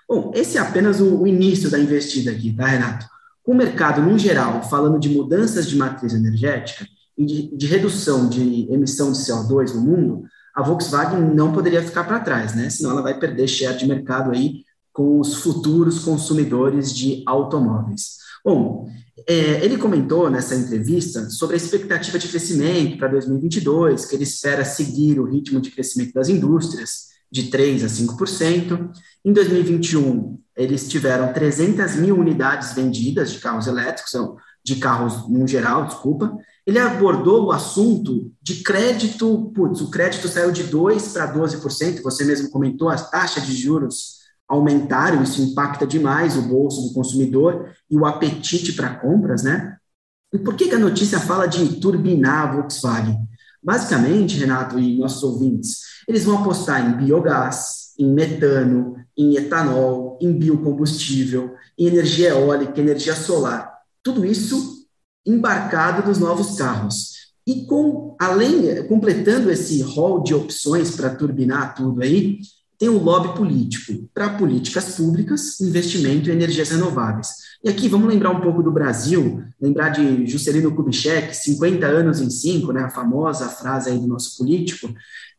Bom, esse é apenas o, o início da investida aqui, tá, Renato? Com o mercado, no geral, falando de mudanças de matriz energética e de, de redução de emissão de CO2 no mundo, a Volkswagen não poderia ficar para trás, né? Senão ela vai perder share de mercado aí com os futuros consumidores de automóveis. Bom, é, ele comentou nessa entrevista sobre a expectativa de crescimento para 2022, que ele espera seguir o ritmo de crescimento das indústrias, de 3% a 5%. Em 2021, eles tiveram 300 mil unidades vendidas de carros elétricos, de carros no geral, desculpa. Ele abordou o assunto de crédito, putz, o crédito saiu de 2% para 12%, você mesmo comentou, as taxas de juros aumentaram, isso impacta demais o bolso do consumidor e o apetite para compras, né? E por que, que a notícia fala de turbinar a Volkswagen? Basicamente, Renato e nossos ouvintes, eles vão apostar em biogás, em metano, em etanol, em biocombustível, em energia eólica, energia solar. Tudo isso embarcado nos novos carros. E com, além, completando esse rol de opções para turbinar tudo aí, tem o lobby político para políticas públicas, investimento em energias renováveis. E aqui vamos lembrar um pouco do Brasil, lembrar de Juscelino Kubitschek, 50 anos em 5, né, a famosa frase aí do nosso político,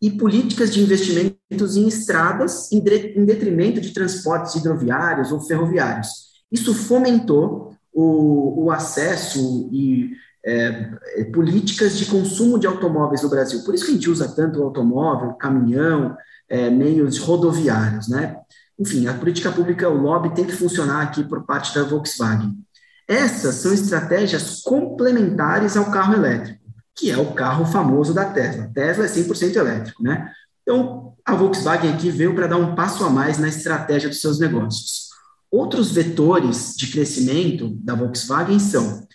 e políticas de investimentos em estradas em, em detrimento de transportes hidroviários ou ferroviários. Isso fomentou o, o acesso e é, políticas de consumo de automóveis no Brasil. Por isso que a gente usa tanto o automóvel, caminhão, é, meios rodoviários, né? Enfim, a política pública, o lobby tem que funcionar aqui por parte da Volkswagen. Essas são estratégias complementares ao carro elétrico, que é o carro famoso da Tesla. Tesla é 100% elétrico, né? Então, a Volkswagen aqui veio para dar um passo a mais na estratégia dos seus negócios. Outros vetores de crescimento da Volkswagen são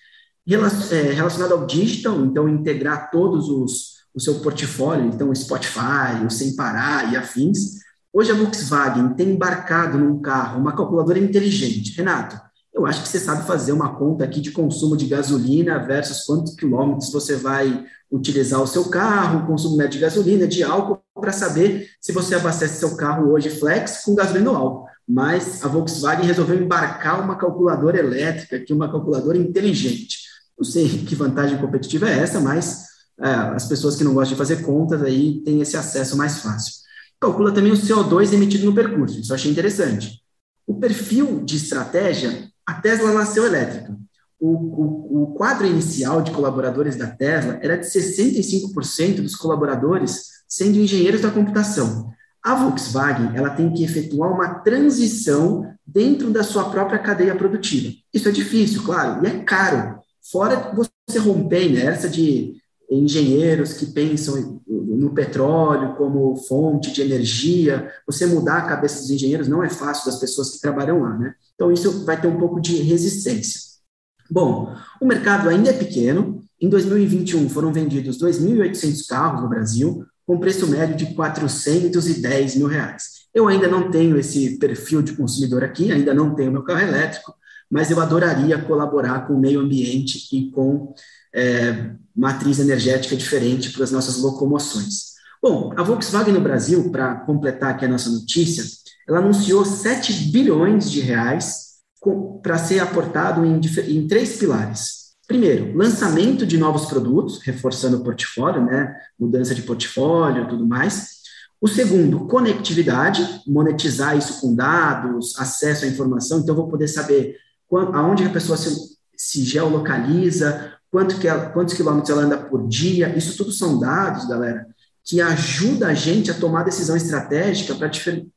é, relacionado ao digital, então integrar todos os o seu portfólio, então o Spotify, o Sem Parar e afins. Hoje a Volkswagen tem embarcado num carro uma calculadora inteligente. Renato, eu acho que você sabe fazer uma conta aqui de consumo de gasolina versus quantos quilômetros você vai utilizar o seu carro, consumo médio de gasolina, de álcool, para saber se você abastece seu carro hoje flex com gasolina ou álcool. Mas a Volkswagen resolveu embarcar uma calculadora elétrica, que uma calculadora inteligente. Não sei que vantagem competitiva é essa, mas é, as pessoas que não gostam de fazer contas aí têm esse acesso mais fácil. Calcula também o CO2 emitido no percurso, isso eu achei interessante. O perfil de estratégia, a Tesla nasceu elétrica. O, o, o quadro inicial de colaboradores da Tesla era de 65% dos colaboradores sendo engenheiros da computação. A Volkswagen ela tem que efetuar uma transição dentro da sua própria cadeia produtiva. Isso é difícil, claro, e é caro. Fora você romper a inércia de engenheiros que pensam no petróleo como fonte de energia, você mudar a cabeça dos engenheiros não é fácil das pessoas que trabalham lá, né? Então isso vai ter um pouco de resistência. Bom, o mercado ainda é pequeno. Em 2021 foram vendidos 2.800 carros no Brasil, com preço médio de 410 mil reais. Eu ainda não tenho esse perfil de consumidor aqui, ainda não tenho meu carro elétrico, mas eu adoraria colaborar com o meio ambiente e com é, matriz energética diferente para as nossas locomoções. Bom, a Volkswagen no Brasil, para completar aqui a nossa notícia, ela anunciou 7 bilhões de reais para ser aportado em, em três pilares. Primeiro, lançamento de novos produtos, reforçando o portfólio, né? Mudança de portfólio, tudo mais. O segundo, conectividade, monetizar isso com dados, acesso à informação. Então, vou poder saber quando, aonde a pessoa se, se geolocaliza, quanto que ela, quantos quilômetros ela anda por dia, isso tudo são dados, galera, que ajuda a gente a tomar decisão estratégica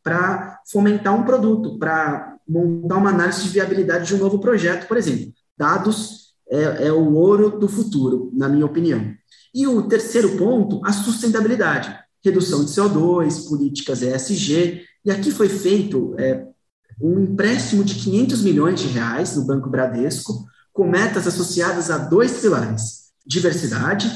para fomentar um produto, para montar uma análise de viabilidade de um novo projeto, por exemplo. Dados é, é o ouro do futuro, na minha opinião. E o terceiro ponto, a sustentabilidade. Redução de CO2, políticas ESG, e aqui foi feito é, um empréstimo de 500 milhões de reais no Banco Bradesco, com metas associadas a dois pilares: diversidade,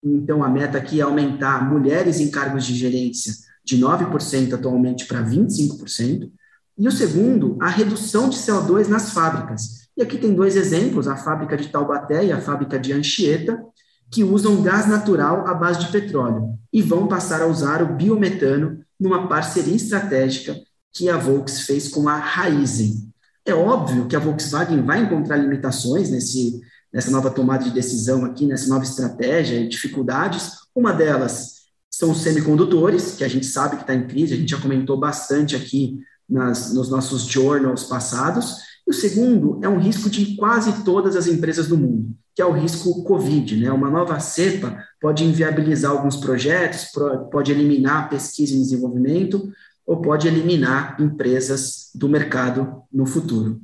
então a meta aqui é aumentar mulheres em cargos de gerência de 9% atualmente para 25%, e o segundo, a redução de CO2 nas fábricas. E aqui tem dois exemplos, a fábrica de Taubaté e a fábrica de Anchieta, que usam gás natural à base de petróleo e vão passar a usar o biometano numa parceria estratégica que a Volks fez com a Raizen. É óbvio que a Volkswagen vai encontrar limitações nesse, nessa nova tomada de decisão aqui, nessa nova estratégia, dificuldades. Uma delas são os semicondutores, que a gente sabe que está em crise, a gente já comentou bastante aqui nas, nos nossos journals passados. E o segundo é um risco de quase todas as empresas do mundo, que é o risco Covid. Né? Uma nova cepa pode inviabilizar alguns projetos, pode eliminar pesquisa e desenvolvimento, ou pode eliminar empresas do mercado no futuro.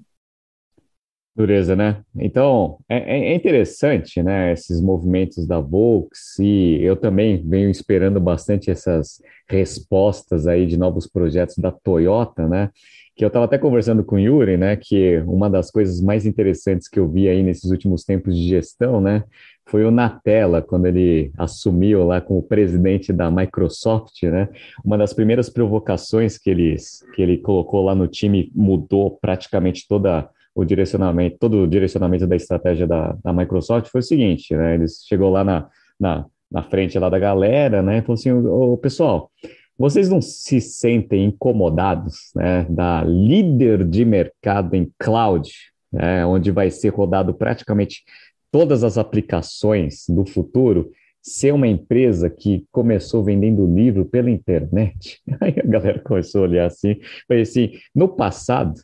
Dureza, né? Então, é, é, interessante, né, esses movimentos da Volks, e eu também venho esperando bastante essas respostas aí de novos projetos da Toyota, né, que eu estava até conversando com o Yuri, né, que uma das coisas mais interessantes que eu vi aí nesses últimos tempos de gestão, né, foi o Natella, quando ele assumiu lá como presidente da Microsoft, né? Uma das primeiras provocações que ele, que ele colocou lá no time mudou praticamente toda o direcionamento, todo o direcionamento da estratégia da, da Microsoft foi o seguinte, né? Ele chegou lá na, na, na frente lá da galera, né? Falou assim, ô, pessoal, vocês não se sentem incomodados, né? Da líder de mercado em cloud, né? Onde vai ser rodado praticamente todas as aplicações do futuro ser uma empresa que começou vendendo livro pela internet. Aí a galera começou a olhar assim, foi assim, no passado,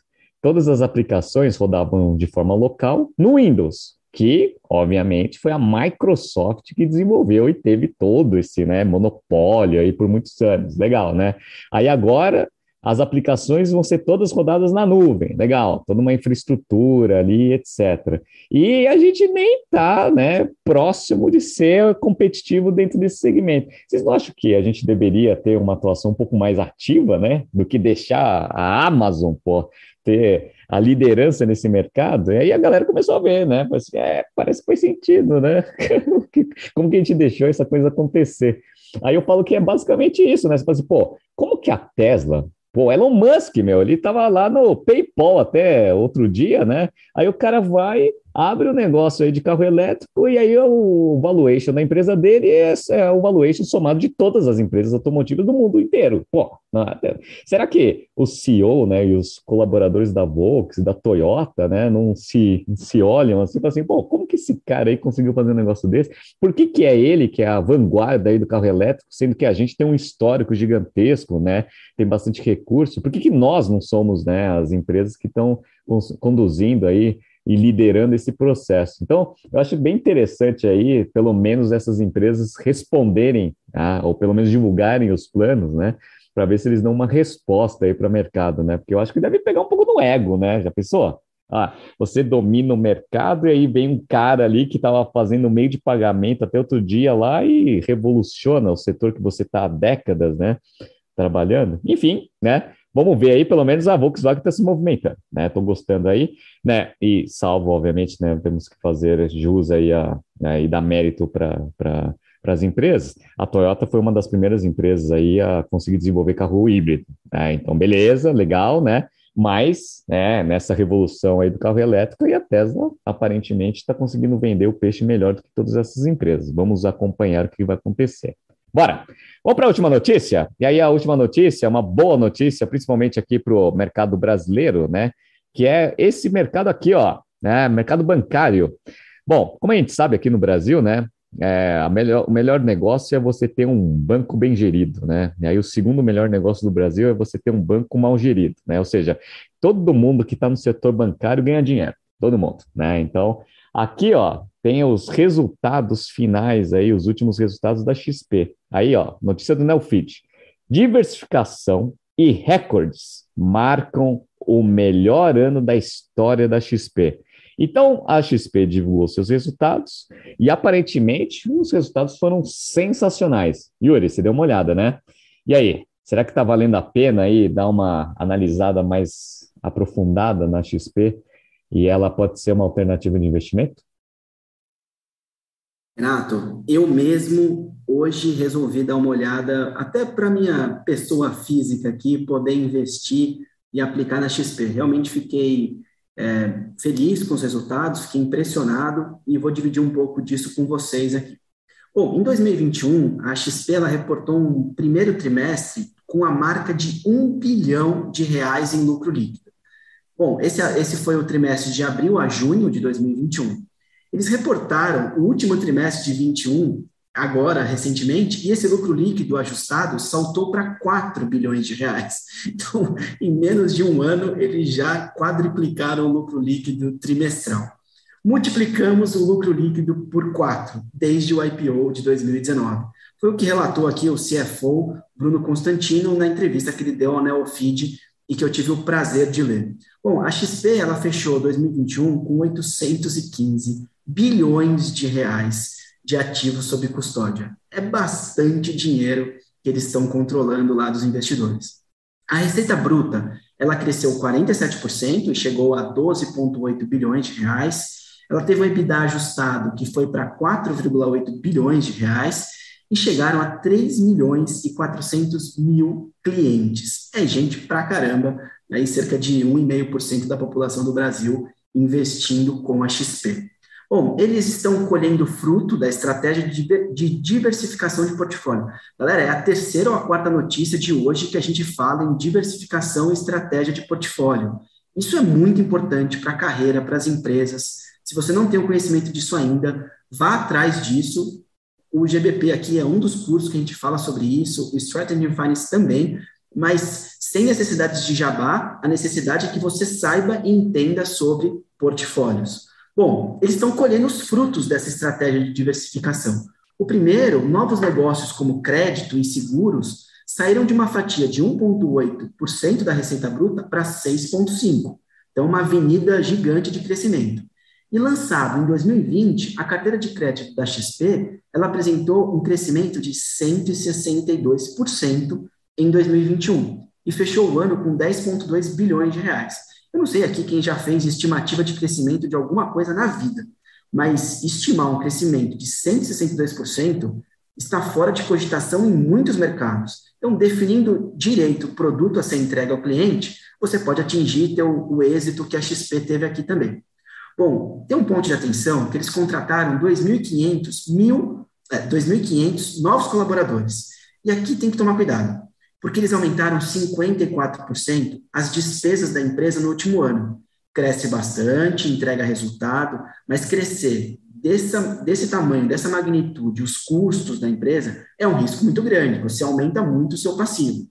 todas as aplicações rodavam de forma local no Windows, que, obviamente, foi a Microsoft que desenvolveu e teve todo esse né, monopólio aí por muitos anos. Legal, né? Aí agora as aplicações vão ser todas rodadas na nuvem, legal, toda uma infraestrutura ali, etc. E a gente nem está né, próximo de ser competitivo dentro desse segmento. Vocês não acham que a gente deveria ter uma atuação um pouco mais ativa, né, do que deixar a Amazon pô, ter a liderança nesse mercado? E aí a galera começou a ver, né, assim, é, parece que faz sentido, né? Como que a gente deixou essa coisa acontecer? Aí eu falo que é basicamente isso, né? Você fala assim, pô, como que a Tesla Pô, Elon Musk, meu, ele estava lá no PayPal até outro dia, né? Aí o cara vai, abre um negócio aí de carro elétrico e aí o valuation da empresa dele é, é, o valuation somado de todas as empresas automotivas do mundo inteiro. Pô, é, será que o CEO, né, e os colaboradores da Volkswagen, da Toyota, né, não se, se olham assim, assim, pô, como que esse cara aí conseguiu fazer um negócio desse? Por que que é ele que é a vanguarda aí do carro elétrico, sendo que a gente tem um histórico gigantesco, né, tem bastante recurso? Por que que nós não somos, né, as empresas que estão conduzindo aí e liderando esse processo. Então, eu acho bem interessante aí, pelo menos essas empresas responderem, ah, ou pelo menos divulgarem os planos, né, para ver se eles dão uma resposta aí para o mercado, né, porque eu acho que deve pegar um pouco no ego, né, já pensou? Ah, você domina o mercado e aí vem um cara ali que estava fazendo meio de pagamento até outro dia lá e revoluciona o setor que você está há décadas, né, trabalhando. Enfim, né, vamos ver aí, pelo menos a Volkswagen está se movimentando, né? Estou gostando aí, né? E salvo, obviamente, né? Temos que fazer jus aí a, né, e dar mérito para para as empresas, a Toyota foi uma das primeiras empresas aí a conseguir desenvolver carro híbrido. Né? Então, beleza, legal, né? Mas, né, nessa revolução aí do carro elétrico, e a Tesla aparentemente está conseguindo vender o peixe melhor do que todas essas empresas. Vamos acompanhar o que vai acontecer. Bora! Vamos para a última notícia? E aí, a última notícia, uma boa notícia, principalmente aqui para o mercado brasileiro, né? Que é esse mercado aqui, ó, né? Mercado bancário. Bom, como a gente sabe aqui no Brasil, né? É, a melhor, o melhor negócio é você ter um banco bem gerido, né? E aí o segundo melhor negócio do Brasil é você ter um banco mal gerido, né? Ou seja, todo mundo que está no setor bancário ganha dinheiro, todo mundo, né? Então, aqui, ó, tem os resultados finais aí, os últimos resultados da XP. Aí, ó, notícia do Nelfit. Diversificação e recordes marcam o melhor ano da história da XP. Então, a XP divulgou seus resultados e aparentemente os resultados foram sensacionais. Yuri, você deu uma olhada, né? E aí, será que está valendo a pena aí dar uma analisada mais aprofundada na XP e ela pode ser uma alternativa de investimento? Renato, eu mesmo hoje resolvi dar uma olhada, até para minha pessoa física aqui, poder investir e aplicar na XP. Realmente fiquei é, feliz com os resultados, fiquei impressionado e vou dividir um pouco disso com vocês aqui. Bom, em 2021, a XP ela reportou um primeiro trimestre com a marca de um bilhão de reais em lucro líquido. Bom, esse, esse foi o trimestre de abril a junho de 2021. Eles reportaram o último trimestre de 21, agora, recentemente, e esse lucro líquido ajustado saltou para 4 bilhões de reais. Então, em menos de um ano, eles já quadriplicaram o lucro líquido trimestral. multiplicamos o lucro líquido por quatro desde o IPO de 2019. Foi o que relatou aqui o CFO Bruno Constantino na entrevista que ele deu ao Neofeed e que eu tive o prazer de ler. Bom, a XP ela fechou 2021 com 815 bilhões de reais de ativos sob custódia. É bastante dinheiro que eles estão controlando lá dos investidores. A receita bruta, ela cresceu 47% e chegou a 12,8 bilhões de reais. Ela teve um EBITDA ajustado que foi para 4,8 bilhões de reais e chegaram a 3 milhões e 400 mil clientes. É gente pra caramba, aí cerca de 1,5% da população do Brasil investindo com a XP. Bom, eles estão colhendo fruto da estratégia de diversificação de portfólio. Galera, é a terceira ou a quarta notícia de hoje que a gente fala em diversificação e estratégia de portfólio. Isso é muito importante para a carreira, para as empresas. Se você não tem o conhecimento disso ainda, vá atrás disso. O GBP aqui é um dos cursos que a gente fala sobre isso, o Strategy Finance também, mas sem necessidades de jabá, a necessidade é que você saiba e entenda sobre portfólios. Bom, eles estão colhendo os frutos dessa estratégia de diversificação. O primeiro, novos negócios como crédito e seguros saíram de uma fatia de 1,8% da receita bruta para 6,5%. Então, uma avenida gigante de crescimento. E lançado em 2020, a carteira de crédito da XP, ela apresentou um crescimento de 162% em 2021 e fechou o ano com 10,2 bilhões de reais. Eu não sei aqui quem já fez estimativa de crescimento de alguma coisa na vida, mas estimar um crescimento de 162% está fora de cogitação em muitos mercados. Então, definindo direito o produto a ser entregue ao cliente, você pode atingir teu, o êxito que a XP teve aqui também. Bom, tem um ponto de atenção que eles contrataram 2.500 mil, é, 2.500 novos colaboradores. E aqui tem que tomar cuidado porque eles aumentaram 54% as despesas da empresa no último ano. Cresce bastante, entrega resultado, mas crescer dessa, desse tamanho, dessa magnitude, os custos da empresa, é um risco muito grande, você aumenta muito o seu passivo.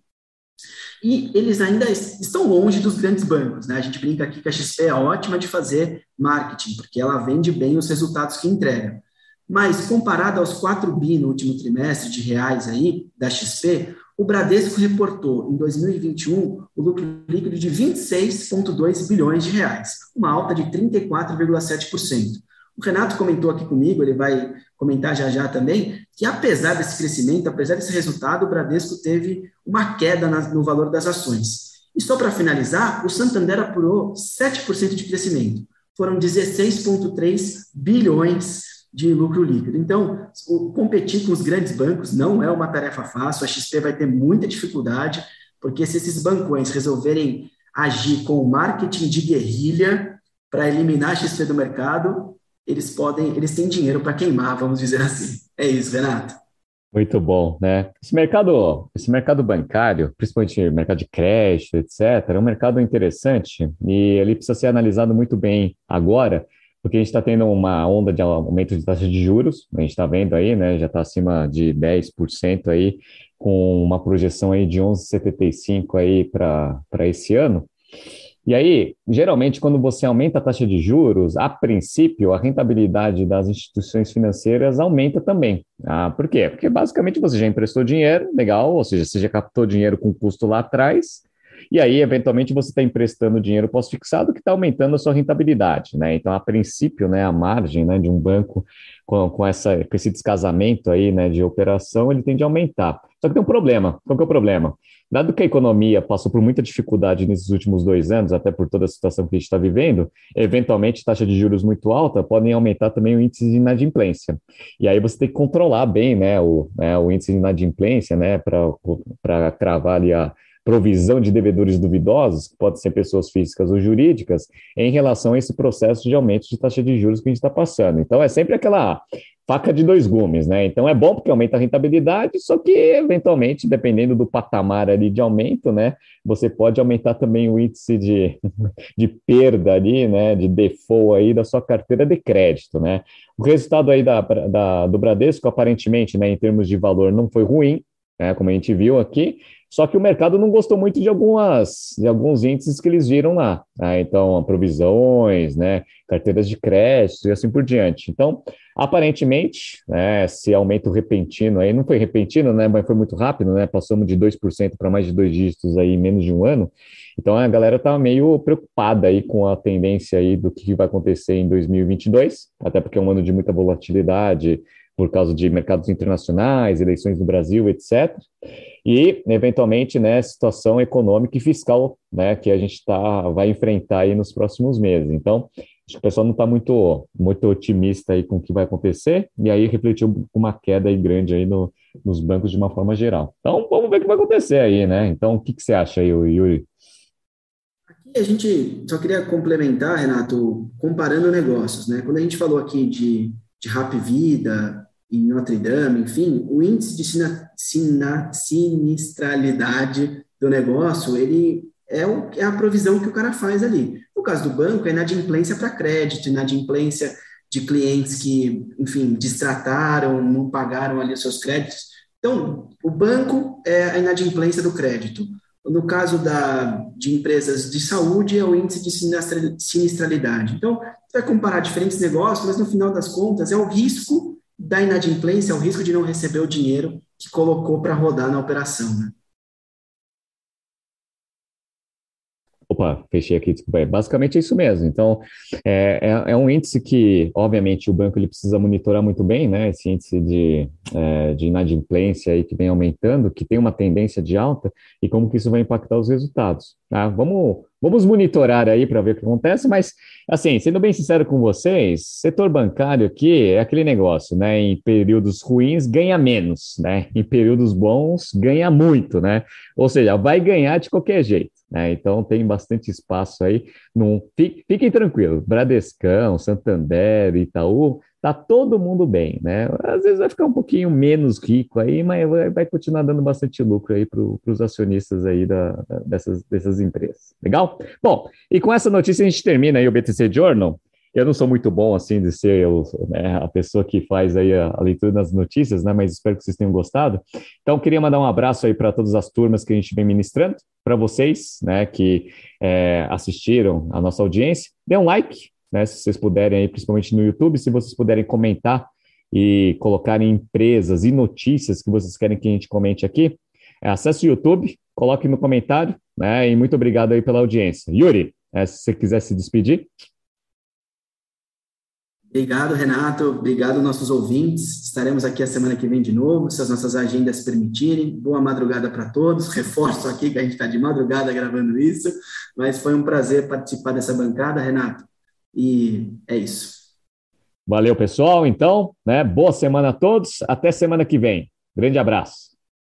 E eles ainda estão longe dos grandes bancos, né? A gente brinca aqui que a XP é ótima de fazer marketing, porque ela vende bem os resultados que entrega. Mas comparado aos 4 bi no último trimestre de reais aí da XP, o Bradesco reportou em 2021 o lucro líquido de 26,2 bilhões de reais, uma alta de 34,7%. O Renato comentou aqui comigo, ele vai comentar já já também, que apesar desse crescimento, apesar desse resultado, o Bradesco teve uma queda no valor das ações. E só para finalizar, o Santander apurou 7% de crescimento. Foram 16,3 bilhões de lucro líquido. Então, competir com os grandes bancos não é uma tarefa fácil, a XP vai ter muita dificuldade, porque se esses bancões resolverem agir com marketing de guerrilha para eliminar a XP do mercado, eles podem, eles têm dinheiro para queimar, vamos dizer assim. É isso, Renato. Muito bom, né? Esse mercado, esse mercado bancário, principalmente mercado de crédito, etc., é um mercado interessante e ele precisa ser analisado muito bem agora, porque a gente está tendo uma onda de aumento de taxa de juros, a gente está vendo aí, né, já está acima de 10% aí, com uma projeção aí de 11,75 aí para esse ano. E aí, geralmente, quando você aumenta a taxa de juros, a princípio, a rentabilidade das instituições financeiras aumenta também. Ah, por quê? Porque basicamente você já emprestou dinheiro, legal, ou seja, você já captou dinheiro com custo lá atrás, e aí, eventualmente, você está emprestando dinheiro pós-fixado que está aumentando a sua rentabilidade, né? Então, a princípio, né, a margem né, de um banco com, com, essa, com esse descasamento aí, né, de operação, ele tende a aumentar. Só que tem um problema. Qual que é o problema? Dado que a economia passou por muita dificuldade nesses últimos dois anos, até por toda a situação que a gente está vivendo, eventualmente taxa de juros muito alta podem aumentar também o índice de inadimplência. E aí você tem que controlar bem né, o, né, o índice de inadimplência né, para cravar ali a, provisão de devedores duvidosos, que podem ser pessoas físicas ou jurídicas, em relação a esse processo de aumento de taxa de juros que a gente está passando. Então, é sempre aquela faca de dois gumes, né? Então, é bom porque aumenta a rentabilidade, só que, eventualmente, dependendo do patamar ali de aumento, né, você pode aumentar também o índice de, de perda ali, né, de default aí da sua carteira de crédito, né? O resultado aí da, da, do Bradesco, aparentemente, né, em termos de valor, não foi ruim, né, como a gente viu aqui, Só que o mercado não gostou muito de algumas de alguns índices que eles viram lá. Né? Então, provisões, né, carteiras de crédito e assim por diante. Então, aparentemente, né, esse aumento repentino aí, não foi repentino, né, mas foi muito rápido, né, passamos de 2% para mais de dois dígitos aí em menos de um ano. Então, a galera está meio preocupada aí com a tendência aí do que vai acontecer em 2022, até porque é um ano de muita volatilidade, por causa de mercados internacionais, eleições no Brasil, etc. E, eventualmente, né, situação econômica e fiscal né, que a gente tá, vai enfrentar aí nos próximos meses. Então, acho que o pessoal não está muito, muito otimista aí com o que vai acontecer, e aí refletiu uma queda aí grande aí no, nos bancos de uma forma geral. Então, vamos ver o que vai acontecer aí, né? Então, o que, que você acha aí, Yuri? Aqui a gente só queria complementar, Renato, comparando negócios, né? Quando a gente falou aqui de, de Rap Vida, em Notre Dame, enfim, o índice de sina, sina, sinistralidade do negócio, ele é, o, é a provisão que o cara faz ali. No caso do banco, é inadimplência para crédito, inadimplência de clientes que, enfim, distrataram, não pagaram ali os seus créditos. Então, o banco é a inadimplência do crédito. No caso da, de empresas de saúde, é o índice de sinistralidade. Então, você vai comparar diferentes negócios, mas no final das contas, é o risco da inadimplência é o risco de não receber o dinheiro que colocou para rodar na operação. Né? Opa, fechei aqui, desculpa. Basicamente é isso mesmo. Então, é, é, é, um índice que, obviamente, o banco ele precisa monitorar muito bem, né? Esse índice de, é, de inadimplência aí que vem aumentando, que tem uma tendência de alta, e como que isso vai impactar os resultados. Tá? Vamos, vamos monitorar aí para ver o que acontece, mas, assim, sendo bem sincero com vocês, setor bancário aqui é aquele negócio, né? Em períodos ruins ganha menos, né? Em períodos bons ganha muito, né? Ou seja, vai ganhar de qualquer jeito. Né? Então tem bastante espaço aí. Num, fiquem tranquilos, Bradescão, Santander, Itaú, tá todo mundo bem, né? Às vezes vai ficar um pouquinho menos rico aí, mas vai, vai continuar dando bastante lucro aí para os acionistas aí da, da, dessas, dessas empresas. Legal? Bom, e com essa notícia a gente termina aí o BTC Journal. Eu não sou muito bom assim de ser eu, né, a pessoa que faz aí a, a, leitura das notícias, né? Mas espero que vocês tenham gostado. Então, queria mandar um abraço aí para todas as turmas que a gente vem ministrando, para vocês, né, que é, assistiram a nossa audiência. Dê um like, né? Se vocês puderem aí, principalmente no YouTube, se vocês puderem comentar e colocarem empresas e notícias que vocês querem que a gente comente aqui, é, acesse o YouTube, coloque no comentário, né? E muito obrigado aí pela audiência. Yuri, é, se você quiser se despedir. Obrigado, Renato. Obrigado, nossos ouvintes. Estaremos aqui a semana que vem de novo, se as nossas agendas permitirem. Boa madrugada para todos. Reforço aqui que a gente está de madrugada gravando isso, mas foi um prazer participar dessa bancada, Renato. E é isso. Valeu, pessoal. Então, né? Boa semana a todos. Até semana que vem. Grande abraço.